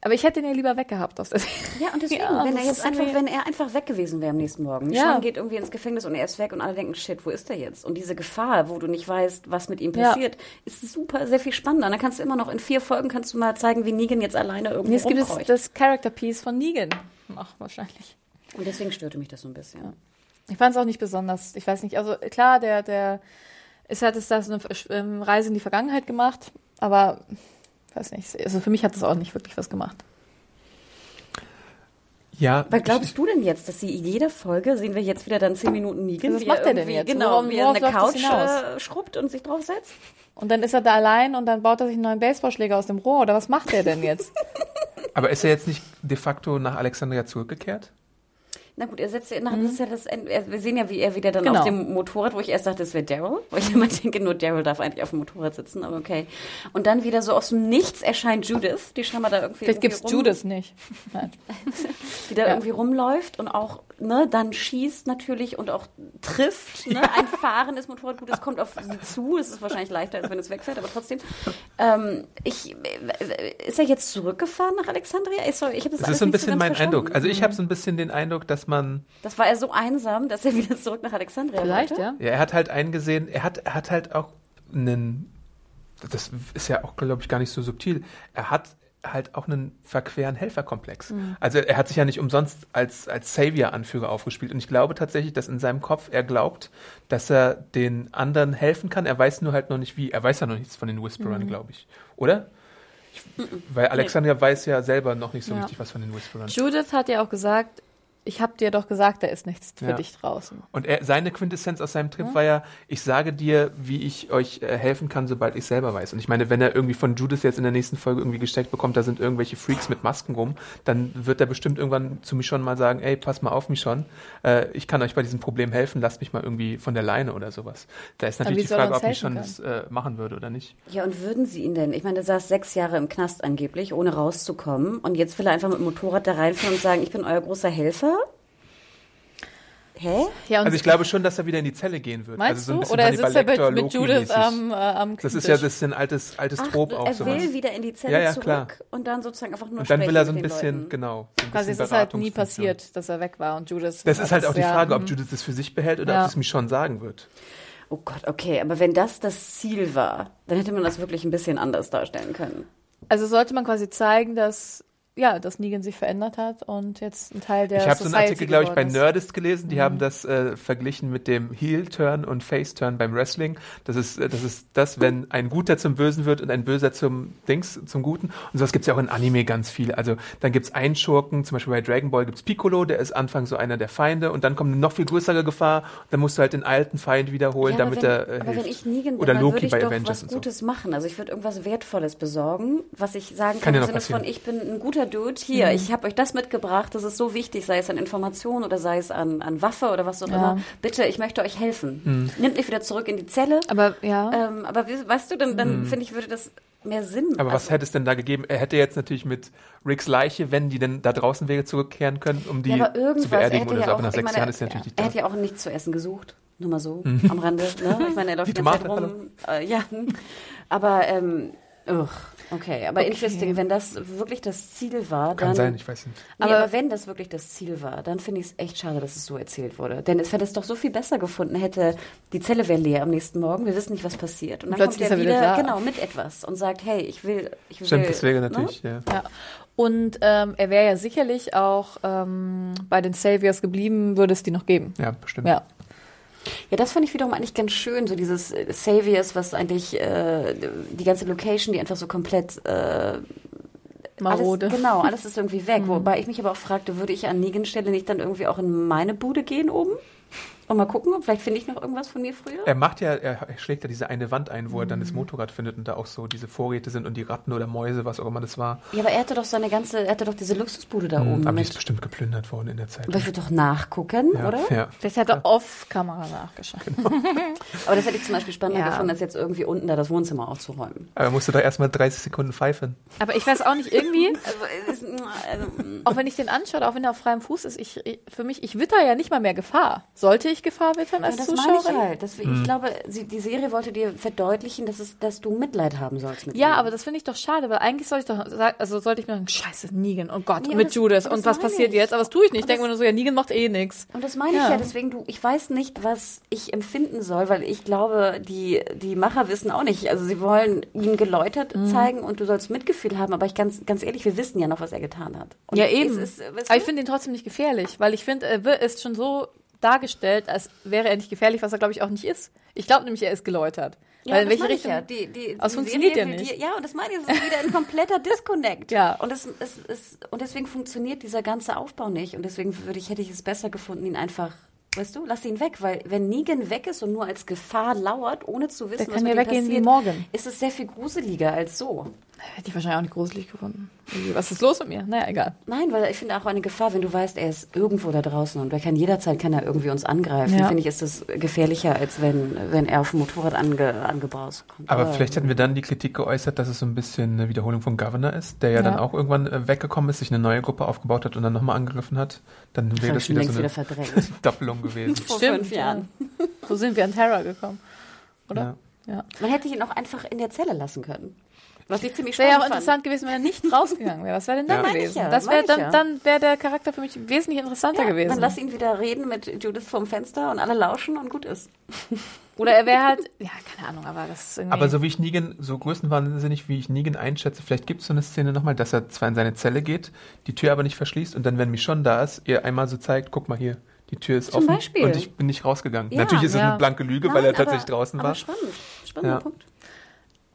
Aber ich hätte den ja lieber weggehabt aus der Serie. Ja, und deswegen, [LAUGHS] Ja, wenn er jetzt einfach, wenn er einfach weg gewesen wäre am nächsten Morgen. Ja. Sean geht irgendwie ins Gefängnis und er ist weg und alle denken, shit, wo ist er jetzt? Und diese Gefahr, wo du nicht weißt, was mit ihm Ja. passiert, ist super, sehr viel spannender. Dann kannst du immer noch in vier Folgen kannst du mal zeigen, wie Negan jetzt alleine irgendwo Jetzt gibt es das Character Piece von Negan. Ach, wahrscheinlich. Und deswegen störte mich das so ein bisschen. Ich fand es auch nicht besonders. Ich weiß nicht, also klar, der, der ist halt ist das eine ähm, Reise in die Vergangenheit gemacht, aber weiß nicht, also für mich hat das auch nicht wirklich was gemacht. Ja, Was glaubst du denn jetzt, dass sie in jeder Folge sehen wir jetzt wieder dann zehn Minuten Negan? Was wie macht er denn jetzt? Genau, Worauf- wie er eine Couch äh, schrubbt und sich draufsetzt? Und dann ist er da allein und dann baut er sich einen neuen Baseballschläger aus dem Rohr oder was macht er denn jetzt? [LAUGHS] aber ist er jetzt nicht de facto nach Alexandria zurückgekehrt? Na gut, er setzt ja nach, das ist ja das Ende. Wir sehen ja, wie er wieder dann Mhm. Genau. auf dem Motorrad, wo ich erst dachte, das wäre Daryl, [LAUGHS] wo ich immer denke, nur Daryl darf eigentlich auf dem Motorrad sitzen, aber okay. Und dann wieder so aus dem Nichts erscheint Judith, die scheinbar da irgendwie, Vielleicht gibt's rum, Judas nicht. Nein. [LAUGHS] die da Ja. irgendwie rumläuft und auch, ne, dann schießt natürlich und auch trifft, ne, ein fahrendes Motorrad, gut, es kommt auf sie zu, es ist wahrscheinlich leichter, als wenn es wegfährt, aber trotzdem, ähm, ich, äh, ist er jetzt zurückgefahren nach Alexandria? Ich, sorry, ich habe das, Das alles ist so ein nicht bisschen ganz mein verstanden. Eindruck. Also ich habe so ein bisschen den Eindruck, dass man, Das war er so einsam, dass er wieder zurück nach Alexandria Vielleicht, wollte. ja. ja, er hat halt eingesehen, er hat, er hat halt auch einen, das ist ja auch, glaube ich, gar nicht so subtil, er hat halt auch einen verqueren Helferkomplex. Also er hat sich ja nicht umsonst als, als Savior-Anführer aufgespielt. Und ich glaube tatsächlich, dass in seinem Kopf er glaubt, dass er den anderen helfen kann. Er weiß nur halt noch nicht wie. Er weiß ja noch nichts von den Whisperern, glaube ich. Oder? Ich, weil Alexandria weiß ja selber noch nicht so Ja. richtig was von den Whisperern. Judith hat ja auch gesagt, ich habe dir doch gesagt, da ist nichts für Ja. dich draußen. Und er, seine Quintessenz aus seinem Trip war ja, ich sage dir, wie ich euch äh, helfen kann, sobald ich selber weiß. Und ich meine, wenn er irgendwie von Judas jetzt in der nächsten Folge irgendwie gesteckt bekommt, da sind irgendwelche Freaks mit Masken rum, dann wird er bestimmt irgendwann zu Michonne mal sagen, ey, pass mal auf, Michonne, äh, ich kann euch bei diesem Problem helfen, lasst mich mal irgendwie von der Leine oder sowas. Da ist natürlich die er Frage, ob Michonne das äh, machen würde oder nicht. Ja, und würden Sie ihn denn? Ich meine, der saß sechs Jahre im Knast angeblich, ohne rauszukommen. Und jetzt will er einfach mit dem Motorrad da reinfahren und sagen, ich bin euer großer Helfer? Hä? Ja, Also ich glaube schon, dass er wieder in die Zelle gehen wird. meinst also so ein du? bisschen Oder sitzt er mit, mit Judith am, äh, am Das ist ja das ist ein altes, altes Ach, Trop auch er sowas. will wieder in die Zelle Ja, ja, zurück klar. und dann sozusagen einfach nur Und dann will er so ein bisschen, Leuten. genau. So ein Quasi, bisschen es ist halt nie passiert, dass er weg war und Judith. Das ist halt auch die Frage, ob. Judith das für sich behält oder Ja. ob sie es mir schon sagen wird. Oh Gott, okay, aber wenn das das Ziel war, dann hätte man das wirklich ein bisschen anders darstellen können. Also sollte man quasi zeigen, dass ja, dass Negan sich verändert hat und jetzt ein Teil der ich habe so einen Artikel, glaube ich, bei. Nerdist gelesen. Die Mhm. haben das äh, verglichen mit dem Heel-Turn und Face-Turn beim Wrestling. Das ist, äh, das ist das, wenn ein Guter zum Bösen wird und ein Böser zum Dings, zum Guten. Und sowas gibt's ja auch in Anime ganz viel. Also dann gibt's einen Schurken, zum Beispiel bei Dragon Ball gibt's Piccolo, der ist Anfangs so einer der Feinde und dann kommt eine noch viel größere Gefahr. dann musst du halt den alten Feind wiederholen, Ja, damit wenn, er äh, aber wenn hilft. ich Negan bin, Oder dann Loki würde ich bei doch Avengers was und so. Gutes machen. Also ich würde irgendwas Wertvolles besorgen, was ich sagen Kann kann, ja im noch Sinne von, passieren. ich bin ein guter Dude, hier, ich habe euch das mitgebracht, das ist so wichtig, sei es an Informationen oder sei es an, an Waffe oder was auch Ja. immer. Bitte, ich möchte euch helfen. Nimmt mich wieder zurück in die Zelle. Aber ja. Ähm, aber we- weißt du, dann, dann finde ich, würde das mehr Sinn Aber was also, hätte es denn da gegeben? Er hätte jetzt natürlich mit Ricks Leiche, wenn die denn da draußen wäre, zurückkehren können, um die ja, aber zu er beerdigen oder ja so. auch, Aber nach sechs meine, Jahren ist er natürlich nicht er hätte ja auch nichts zu essen gesucht. Nur mal so am Rande. Ne? Ich meine, er [LAUGHS] läuft Die ganze Zeit rum. Äh, ja. Aber, ähm, ugh, okay. Aber interesting, wenn das wirklich das Ziel war, Kann dann. sein, ich weiß nicht. Nee, Aber- aber, wenn das wirklich das Ziel war, dann finde ich es echt schade, dass es so erzählt wurde. Denn es hätte es doch so viel besser gefunden, hätte die Zelle wäre leer am nächsten Morgen, wir wissen nicht, was passiert. Und dann kommt Plötzlich er ist er wieder, wieder genau, mit etwas und sagt, hey, ich will, ich will. Stimmt, das wäre ne? natürlich, ja. Ja. Und ähm, er wäre ja sicherlich auch ähm, bei den Saviors geblieben, würde es die noch geben. Ja, bestimmt. Ja. Ja, das fand ich wiederum eigentlich ganz schön, so dieses äh, Saviors, was eigentlich äh, die ganze Location, die einfach so komplett äh, Marode. Alles, genau, alles ist irgendwie weg. [LAUGHS] Wobei ich mich aber auch fragte, würde ich an Negans Stelle nicht dann irgendwie auch in meine Bude gehen oben? Und mal gucken, vielleicht finde ich noch irgendwas von mir früher. Er macht ja, er schlägt ja diese eine Wand ein, wo er dann Mhm. das Motorrad findet und da auch so diese Vorräte sind und die Ratten oder Mäuse, was auch immer das war. Ja, aber er hatte doch seine ganze, er hatte doch diese Luxusbude da oben. Hm, Aber die ist bestimmt geplündert worden in der Zeit. Aber ich würde doch nachgucken, ja, oder? Ja. Vielleicht hat er off-Kamera nachgeschaut. [LAUGHS] Aber das hätte ich zum Beispiel spannender Ja. gefunden, als jetzt irgendwie unten da das Wohnzimmer aufzuräumen. Aber er musste da erstmal 30 Sekunden pfeifen. Aber ich weiß auch nicht, irgendwie, [LAUGHS] Also, ist, also, auch wenn ich den anschaue, auch wenn er auf freiem Fuß ist, ich, ich, für mich, ich witter ja nicht mal mehr Gefahr. Sollte ich Gefahr wittern als das meine ich Zuschauerin? halt. Deswegen, Ich glaube, sie, die Serie wollte dir verdeutlichen, dass, es, dass du Mitleid haben sollst mit Ja, ihm. aber das finde ich doch schade, weil eigentlich sollte ich doch sagen, also sollte ich mir sagen, scheiße, Negan, oh Gott, Nee, mit das- Judas und das was passiert ich. jetzt? Aber das tue ich nicht. Ich denke mir das- nur so, ja, Negan macht eh nix. Und das meine ich Ja. ja, deswegen du, ich weiß nicht, was ich empfinden soll, weil ich glaube, die, die Macher wissen auch nicht. Also sie wollen ihn geläutert Mhm. zeigen und du sollst Mitgefühl haben, aber ich ganz, ganz ehrlich, wir wissen ja noch, was er getan hat. Und Ja, eben. Es ist, weißt Aber ich finde ihn trotzdem nicht gefährlich, weil ich finde, er ist schon so dargestellt, als wäre er nicht gefährlich, was er, glaube ich, auch nicht ist. Ich glaube nämlich, er ist geläutert. ja, weil in das welche Richtung. Ich ja. die, die, die funktioniert ja nicht. dir- ja, und das meine ich, es ist wieder ein kompletter Disconnect. [LAUGHS] Ja. Und, es, es, es, und deswegen funktioniert dieser ganze Aufbau nicht. Und deswegen würde ich, hätte ich es besser gefunden, ihn einfach. Weißt du, lass ihn weg, weil wenn Negan weg ist und nur als Gefahr lauert, ohne zu wissen, Der was mit ihm passiert, morgen. ist es sehr viel gruseliger als so. Hätte ich wahrscheinlich auch nicht gruselig gefunden. Was ist los mit mir? Naja, egal. Nein, weil ich finde auch eine Gefahr, wenn du weißt, er ist irgendwo da draußen und er kann jederzeit kann er irgendwie uns angreifen, Ja. finde ich, ist das gefährlicher, als wenn, wenn er auf dem Motorrad ange, angebraust kommt. Aber vielleicht hätten wir dann die Kritik geäußert, dass es so ein bisschen eine Wiederholung von Governor ist, der ja, Ja. dann auch irgendwann äh, weggekommen ist, sich eine neue Gruppe aufgebaut hat und dann nochmal angegriffen hat. Dann wäre das wieder so eine wieder verdrängt. [LAUGHS] Doppelung gewesen. Vor Stimmt, fünf Jahren. Ja. So sind wir an Terra gekommen. Oder? Ja. Man hätte ihn auch einfach in der Zelle lassen können. Was ich ziemlich Wäre ja spannend auch fand. interessant gewesen, wenn er nicht [LAUGHS] rausgegangen wäre. Was wäre denn dann Ja. Gewesen? ja, das ich dann, ja. dann wäre der Charakter für mich wesentlich interessanter Ja, gewesen. Dann lass ihn wieder reden mit Judith vom Fenster und alle lauschen und gut ist. [LAUGHS] Oder er wäre halt, ja, keine Ahnung, aber das ist irgendwie. Aber so wie ich Negan, so größenwahnsinnig wie ich Negan einschätze, vielleicht gibt es so eine Szene nochmal, dass er zwar in seine Zelle geht, die Tür aber nicht verschließt und dann, wenn Michonne da ist, ihr einmal so zeigt, guck mal hier, die Tür ist Zum offen Beispiel. und ich bin nicht rausgegangen. Ja, Natürlich ist es ja. eine blanke Lüge, weil er Nein, tatsächlich aber, draußen aber war. Spannend. Spannender Ja. Punkt.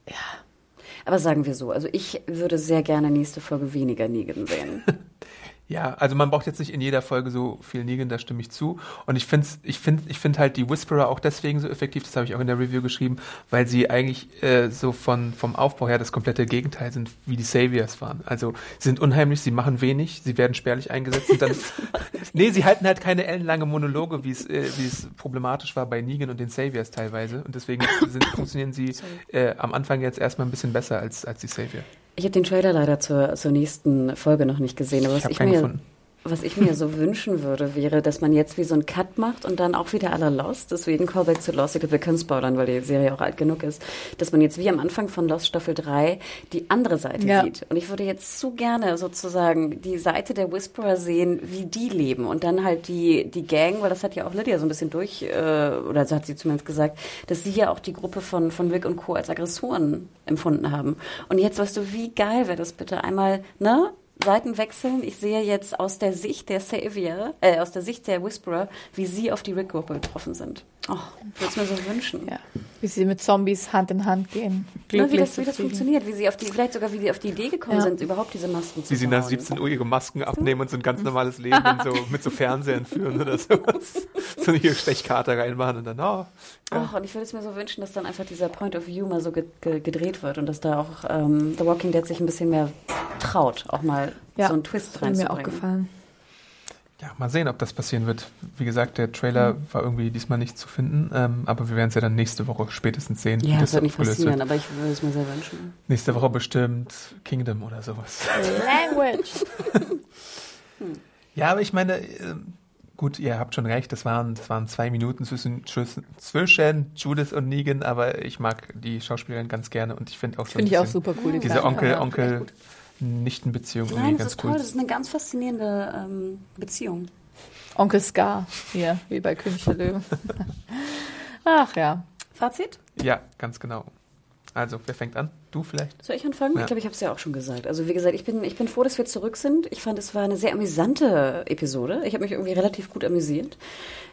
Ja. Aber sagen wir so, also ich würde sehr gerne nächste Folge weniger Negan sehen. [LAUGHS] Ja, also man braucht jetzt nicht in jeder Folge so viel Negan, da stimme ich zu. Und ich finde ich find, ich find halt die Whisperer auch deswegen so effektiv, das habe ich auch in der Review geschrieben, weil sie eigentlich äh, so von, vom Aufbau her das komplette Gegenteil sind, wie die Saviors waren. Also sie sind unheimlich, sie machen wenig, sie werden spärlich eingesetzt und dann. [LAUGHS] nee, sie halten halt keine ellenlange Monologe, wie es äh, wie es problematisch war bei Negan und den Saviors teilweise. Und deswegen [COUGHS] sind, funktionieren sie äh, am Anfang jetzt erstmal ein bisschen besser als, als die Savior. Ich habe den Trailer leider zur, zur nächsten Folge noch nicht gesehen, aber Ich was ich, keinen mir, gefunden. Was ich mir so [LAUGHS] wünschen würde, wäre, dass man jetzt wie so einen Cut macht und dann auch wieder aller Lost, deswegen Callback zu Lost, ich glaube, wir können spoilern, weil die Serie auch alt genug ist, dass man jetzt wie am Anfang von Lost Staffel 3 die andere Seite Ja. sieht. Und ich würde jetzt zu gerne sozusagen die Seite der Whisperer sehen, wie die leben und dann halt die, die Gang, weil das hat ja auch Lydia so ein bisschen durch, äh, oder so hat sie zumindest gesagt, dass sie ja auch die Gruppe von, von Rick und Co. als Aggressoren empfunden haben. Und jetzt, weißt du, wie geil wäre das bitte einmal, ne? Seiten wechseln. Ich sehe jetzt aus der Sicht der Savior, äh, aus der Sicht der Whisperer, wie sie auf die Rick-Gruppe getroffen sind. Oh, würde es mir so wünschen. ja, wie sie mit Zombies Hand in Hand gehen. Glücklich wie das, wie das funktioniert, wie sie auf die, vielleicht sogar wie sie auf die Idee gekommen Ja. sind, überhaupt diese Masken zu Wie sie nach bauen. 17 Uhr ihre Masken abnehmen und so ein ganz normales Leben so, mit so Fernsehern führen oder sowas. [LAUGHS] So eine hier Stechkarte reinmachen und dann, oh, Ach, und ich würde es mir so wünschen, dass dann einfach dieser Point of View mal so ge ge gedreht wird und dass da auch ähm, The Walking Dead sich ein bisschen mehr traut, auch mal Ja, so einen Twist das hat mir auch reinzubringen. gefallen. Ja, mal sehen, ob das passieren wird. Wie gesagt, der Trailer war irgendwie diesmal nicht zu finden, ähm, aber wir werden es ja dann nächste Woche spätestens sehen, Ja, das wird nicht passieren, aber ich würde es mir sehr wünschen. Nächste Woche bestimmt Kingdom oder sowas. Language. [LAUGHS] Ja, aber ich meine, ähm, gut, ihr habt schon recht, das waren, das waren zwei Minuten zwischen, zwischen Judith und Negan, aber ich mag die Schauspielerin ganz gerne und ich finde auch so ein Finde ich auch super cool. die diese kleine. Onkel. Onkel, Nichtenbeziehung irgendwie Nein, das ganz ist toll, cool. das ist eine ganz faszinierende ähm, Beziehung. Onkel Scar, hier, wie bei König der Löwen. [LAUGHS] Ach ja. Fazit? Ja, ganz genau. Also, wer fängt an? Du vielleicht? Soll ich anfangen? Ja. Ich glaube, ich habe es ja auch schon gesagt. Also wie gesagt, ich bin, ich bin froh, dass wir zurück sind. Ich fand, es war eine sehr amüsante Episode. Ich habe mich irgendwie relativ gut amüsiert.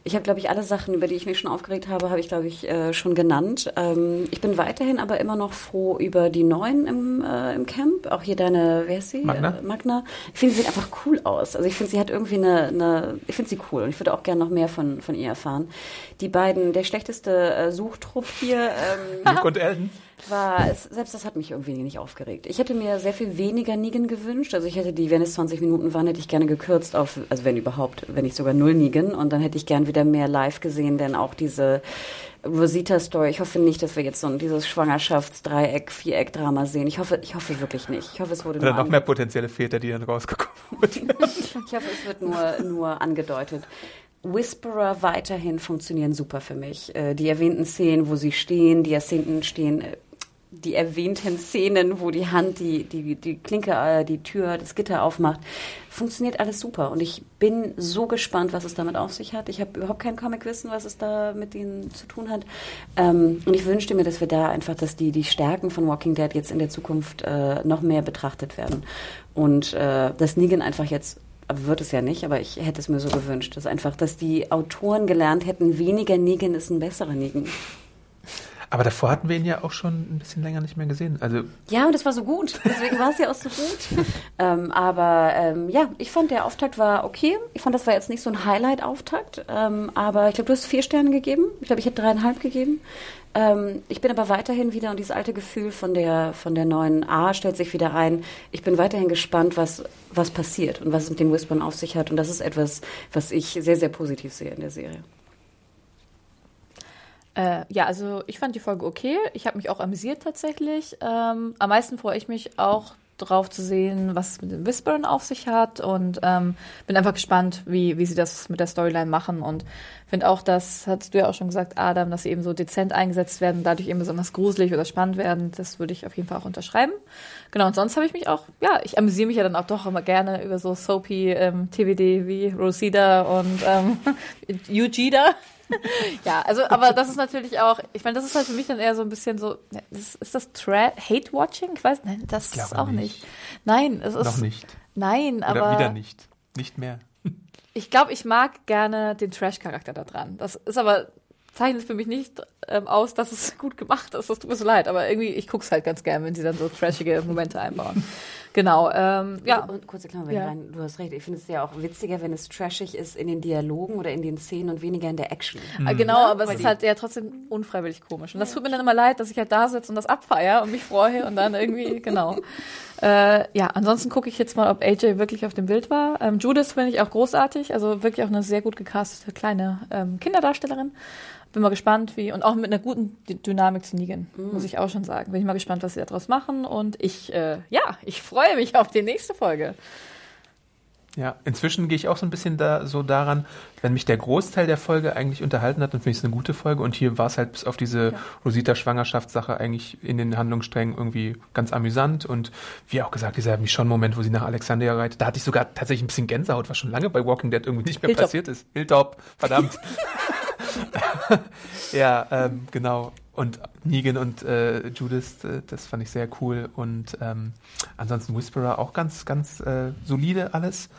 Ich habe, glaube ich, alle Sachen, über die ich mich schon aufgeregt habe, habe ich, glaube ich, äh, schon genannt. Ähm, ich bin weiterhin aber immer noch froh über die Neuen im, äh, im Camp. Auch hier deine, wer ist sie? Magna. Äh, Magna. Ich finde, sie sieht einfach cool aus. Also ich finde, sie hat irgendwie eine, eine ich finde sie cool und ich würde auch gerne noch mehr von, von ihr erfahren. Die beiden, der schlechteste äh, Suchtrupp hier, ähm, Luke und Elton? War, es, selbst das hat mich irgendwie nicht aufgeregt. Ich hätte mir sehr viel weniger Negan gewünscht. Also ich hätte die, wenn es 20 Minuten waren, hätte ich gerne gekürzt auf, also wenn überhaupt, wenn nicht sogar null Negan. Und dann hätte ich gern wieder mehr live gesehen, denn auch diese Rosita-Story, ich hoffe nicht, dass wir jetzt so ein, dieses Schwangerschaftsdreieck, Viereck-Drama sehen. Ich hoffe, ich hoffe wirklich nicht. Ich hoffe, es wurde Oder nur noch mehr potenzielle Väter, die dann rausgekommen sind. [LAUGHS] ich hoffe, es wird nur, nur angedeutet. Whisperer weiterhin funktionieren super für mich. Äh, die erwähnten Szenen, wo sie stehen, die erwähnten stehen, äh, die erwähnten Szenen, wo die Hand die, die, die Klinke, äh, die Tür, das Gitter aufmacht, funktioniert alles super. Und ich bin so gespannt, was es damit auf sich hat. Ich habe überhaupt kein Comicwissen, was es da mit ihnen zu tun hat. Ähm, und ich wünschte mir, dass wir da einfach, dass die, die Stärken von Walking Dead jetzt in der Zukunft äh, noch mehr betrachtet werden. Und äh, dass Negan einfach jetzt wird es ja nicht, aber ich hätte es mir so gewünscht, dass einfach, dass die Autoren gelernt hätten, weniger Negan ist ein besserer Negan. Aber davor hatten wir ihn ja auch schon ein bisschen länger nicht mehr gesehen. Also, Ja, und es war so gut. Deswegen war es ja auch so gut. [LAUGHS] ähm, aber ähm, ja, ich fand, der Auftakt war okay. Ich fand, das war jetzt nicht so ein Highlight-Auftakt. Ähm, aber ich glaube, du hast vier Sterne gegeben. Ich glaube, ich hätte dreieinhalb gegeben. Ähm, ich bin aber weiterhin wieder, und dieses alte Gefühl von der, von der neuen A stellt sich wieder ein. Ich bin weiterhin gespannt, was, was passiert und was es mit dem Whispern auf sich hat. Und das ist etwas, was ich sehr, sehr positiv sehe in der Serie. Äh, ja, also ich fand die Folge okay. Ich habe mich auch amüsiert tatsächlich. Ähm, am meisten freue ich mich auch drauf zu sehen, was es mit dem Whispern auf sich hat und ähm, bin einfach gespannt, wie, wie sie das mit der Storyline machen und finde auch, das hattest du ja auch schon gesagt, Adam, dass sie eben so dezent eingesetzt werden, dadurch eben besonders gruselig oder spannend werden. Das würde ich auf jeden Fall auch unterschreiben. Genau, und sonst habe ich mich auch, ja, ich amüsiere mich ja dann auch doch immer gerne über so soapy ähm, TVD wie Rosita und ähm, [LAUGHS] Eugida. [LAUGHS] ja, also, aber das ist natürlich auch, ich meine, das ist halt für mich dann eher so ein bisschen so, ist, ist das Tra Hate-Watching? Ich weiß, nein, das ist auch nicht. nicht. Nein, es ist. noch nicht. Nein, Oder aber. wieder nicht. Nicht mehr. [LAUGHS] Ich glaube, ich mag gerne den Trash-Charakter da dran. Das ist aber, zeichnet für mich nicht ähm, aus, dass es [LAUGHS] gut gemacht ist. Das tut mir so leid, aber irgendwie, ich guck's halt ganz gern, wenn sie dann so trashige Momente einbauen. Genau, ähm, ja. Und kurze Klammer, Ja. rein, du hast recht. Ich finde es ja auch witziger, wenn es trashig ist in den Dialogen oder in den Szenen und weniger in der Action. Äh, Genau, aber es ist halt ja trotzdem unfreiwillig komisch. Und das tut mir dann immer leid, dass ich halt da sitze und das abfeier und mich freue und dann irgendwie, [LAUGHS] genau. Äh, ja, ansonsten gucke ich jetzt mal, ob AJ wirklich auf dem Bild war. Ähm, Judith finde ich auch großartig, also wirklich auch eine sehr gut gecastete kleine ähm, Kinderdarstellerin. Bin mal gespannt, wie, und auch mit einer guten Dynamik zu Negan, muss ich auch schon sagen. Bin ich mal gespannt, was sie daraus machen. Und ich, äh, ja, ich freue mich auf die nächste Folge. Ja, inzwischen gehe ich auch so ein bisschen da so daran, wenn mich der Großteil der Folge eigentlich unterhalten hat, dann finde ich es eine gute Folge. Und hier war es halt bis auf diese Rosita-Schwangerschaftssache eigentlich in den Handlungssträngen irgendwie ganz amüsant. Und wie auch gesagt, dieser Michonne-Moment, wo sie nach Alexandria reitet, da hatte ich sogar tatsächlich ein bisschen Gänsehaut, was schon lange bei Walking Dead irgendwie nicht mehr Hilltop. passiert ist. Hilltop, verdammt. [LAUGHS] [LAUGHS] ja, ähm, genau. Und Negan und äh, Judith, äh, das fand ich sehr cool. Und ähm, ansonsten Whisperer auch ganz, ganz äh, solide alles.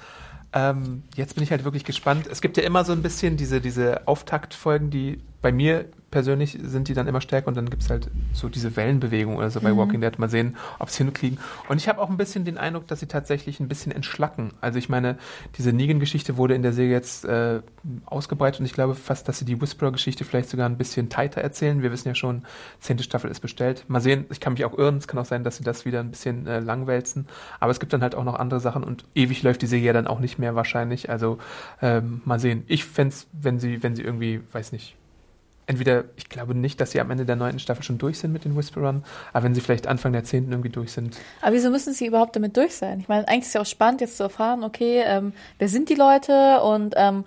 Ähm, jetzt bin ich halt wirklich gespannt. Es gibt ja immer so ein bisschen diese, diese Auftaktfolgen, die bei mir persönlich sind die dann immer stärker und dann gibt's halt so diese Wellenbewegung oder so bei Walking Dead. Mal sehen, ob sie hinkriegen. Und ich habe auch ein bisschen den Eindruck, dass sie tatsächlich ein bisschen entschlacken. Also ich meine, diese Negan-Geschichte wurde in der Serie jetzt äh, ausgebreitet und ich glaube fast, dass sie die Whisperer-Geschichte vielleicht sogar ein bisschen tighter erzählen. Wir wissen ja schon, zehnte Staffel ist bestellt. Mal sehen, ich kann mich auch irren. Es kann auch sein, dass sie das wieder ein bisschen äh, langwälzen. Aber es gibt dann halt auch noch andere Sachen und ewig läuft die Serie ja dann auch nicht mehr wahrscheinlich. Also ähm, mal sehen. Ich fände wenn sie, wenn sie irgendwie, weiß nicht, entweder, ich glaube nicht, dass sie am Ende der neunten Staffel schon durch sind mit den Whisperern, aber wenn sie vielleicht Anfang der zehnten irgendwie durch sind. Aber wieso müssen sie überhaupt damit durch sein? Ich meine, eigentlich ist es ja auch spannend, jetzt zu erfahren, okay, ähm, wer sind die Leute und ähm,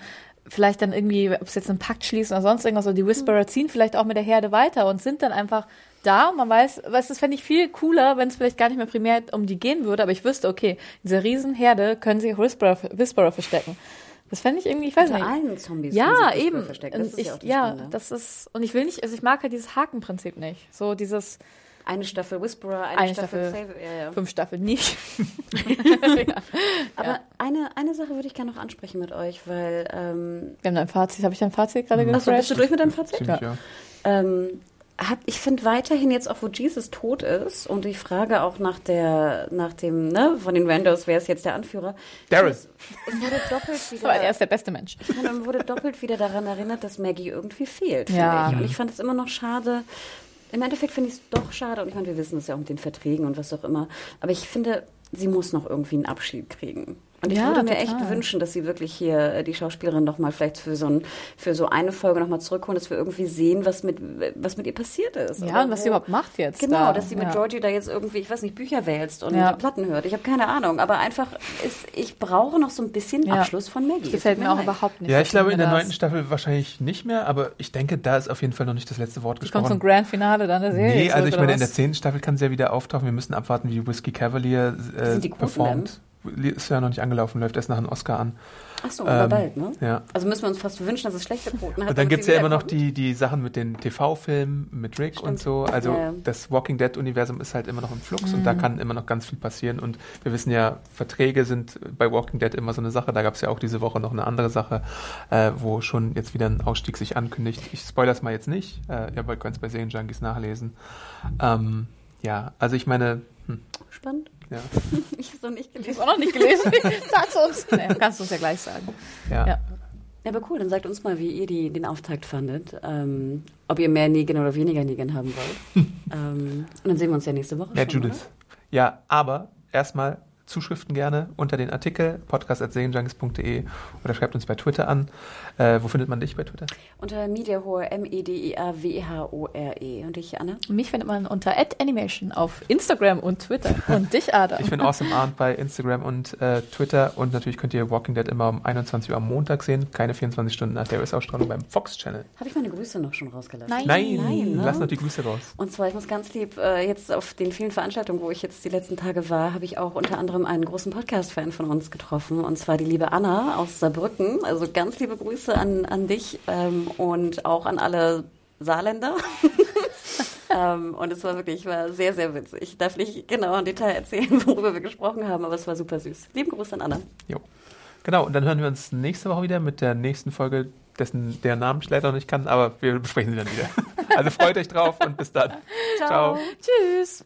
vielleicht dann irgendwie, ob es jetzt einen Pakt schließen oder sonst irgendwas, oder die Whisperer ziehen vielleicht auch mit der Herde weiter und sind dann einfach da und man weiß, was das fände ich viel cooler, wenn es vielleicht gar nicht mehr primär um die gehen würde, aber ich wüsste, okay, in dieser Riesenherde können sich Whisperer, Whisperer verstecken. Das fände ich irgendwie, ich weiß Unter nicht. allen Zombies Ja, eben. Verstecken. Das Und ist ich, ja auch das ja, das ist, und ich will nicht, also ich mag halt dieses Hakenprinzip nicht. So dieses Eine Staffel Whisperer, eine, Eine Staffel, Staffel. Save. Ja, ja. fünf Staffeln nicht. [LAUGHS] Aber eine, eine Sache würde ich gerne noch ansprechen mit euch, weil ähm, Wir haben da ein Fazit. Habe ich dein Fazit gerade Achso, bist du durch mit deinem Fazit? Ziemlich, ja. Ähm, hab, ich finde weiterhin jetzt auch, wo Jesus tot ist und ich frage auch nach der, nach dem, ne, von den Randos, wer ist jetzt der Anführer? Darius. Es wurde doppelt [LAUGHS] wieder, Aber er ist der beste Mensch. ich finde, man wurde doppelt wieder daran erinnert, dass Maggie irgendwie fehlt, finde Ja. ich. Und ich fand es immer noch schade. Im Endeffekt finde ich es doch schade, und ich meine, wir wissen es ja auch mit den Verträgen und was auch immer, aber ich finde, sie muss noch irgendwie einen Abschied kriegen. Und ich Ja, würde mir total. echt wünschen, dass sie wirklich hier äh, die Schauspielerin noch mal vielleicht für so, ein, für so eine Folge noch mal zurückholen, dass wir irgendwie sehen, was mit, was mit ihr passiert ist. Ja, und was wo- sie überhaupt macht jetzt. Genau, da. dass sie mit ja. Georgie da jetzt irgendwie, ich weiß nicht, Bücher wälzt und Ja. Platten hört. Ich habe keine Ahnung, aber einfach, ist, ich brauche noch so ein bisschen Ja. Abschluss von Maggie. Das gefällt mir auch leid. überhaupt nicht. Ja, ich glaube in der neunten Staffel wahrscheinlich nicht mehr, aber ich denke, da ist auf jeden Fall noch nicht das letzte Wort Kommt gesprochen. zum Grand Finale dann der Serie. Nee, also ich meine, in der was? zehnten Staffel kann sie ja wieder auftauchen. Wir müssen abwarten, wie Whiskey Cavalier äh, sind die Quoten performt. Ist ja noch nicht angelaufen, läuft erst nach einem Oscar an. Ach so, aber Ähm, bald, ne? Ja. Also müssen wir uns fast wünschen, dass es schlechte Quoten hat. Und dann gibt's sie ja immer noch die, die Sachen mit den TV-Filmen, mit Rick und Stimmt. so. Also Ja, ja. das Walking Dead-Universum ist halt immer noch im Flux und Mhm. da kann immer noch ganz viel passieren. Und wir wissen ja, Verträge sind bei Walking Dead immer so eine Sache. Da gab's ja auch diese Woche noch eine andere Sache, äh, wo schon jetzt wieder ein Ausstieg sich ankündigt. Ich spoilere es mal jetzt nicht. Äh, ihr könnt es bei Serienjunkies nachlesen. Ähm, ja, also ich meine, hm, Spannend. Ja, [LAUGHS] Ich habe es noch nicht Ich gelesen. habe auch noch nicht gelesen. [LAUGHS] Sag's uns. Nee, kannst du uns ja gleich sagen. ja. Ja. Ja, aber cool, dann sagt uns mal, wie ihr die, den Auftakt fandet. Ähm, ob ihr mehr Negan oder weniger Negan haben wollt. [LAUGHS] ähm, und dann sehen wir uns ja nächste Woche Ja, schon, Judith. Ja, aber erstmal Zuschriften gerne unter den Artikel podcast.serienjunkies.de oder schreibt uns bei Twitter an. Äh, wo findet man dich bei Twitter? Unter Mediahore, M-E-D-I-A-W-H-O-R-E. Und dich, Anna? Und mich findet man unter @animation auf Instagram und Twitter. Und dich, Adam. Ich bin Awesome Arndt bei Instagram und äh, Twitter und natürlich könnt ihr Walking Dead immer um 21 Uhr am Montag sehen. Keine 24 Stunden nach der US-Ausstrahlung beim Fox Channel. Habe ich meine Grüße noch schon rausgelassen? Nein. Nein, Nein, ne? lass noch die Grüße raus. Und zwar, ich muss ganz lieb, äh, jetzt auf den vielen Veranstaltungen, wo ich jetzt die letzten Tage war, habe ich auch unter anderem einen großen Podcast-Fan von uns getroffen. Und zwar die liebe Anna aus Saarbrücken. Also ganz liebe Grüße an, an dich ähm, und auch an alle Saarländer. [LAUGHS] ähm, und es war wirklich war sehr, sehr witzig. Ich darf nicht genau im Detail erzählen, [LAUGHS] worüber wir gesprochen haben, aber es war super süß. Lieben Gruß an Anna. Jo. Genau, und dann hören wir uns nächste Woche wieder mit der nächsten Folge, dessen der Namen ich leider noch nicht kann, aber wir besprechen sie dann wieder. [LAUGHS] Also freut euch drauf und bis dann. Ciao. Tschüss.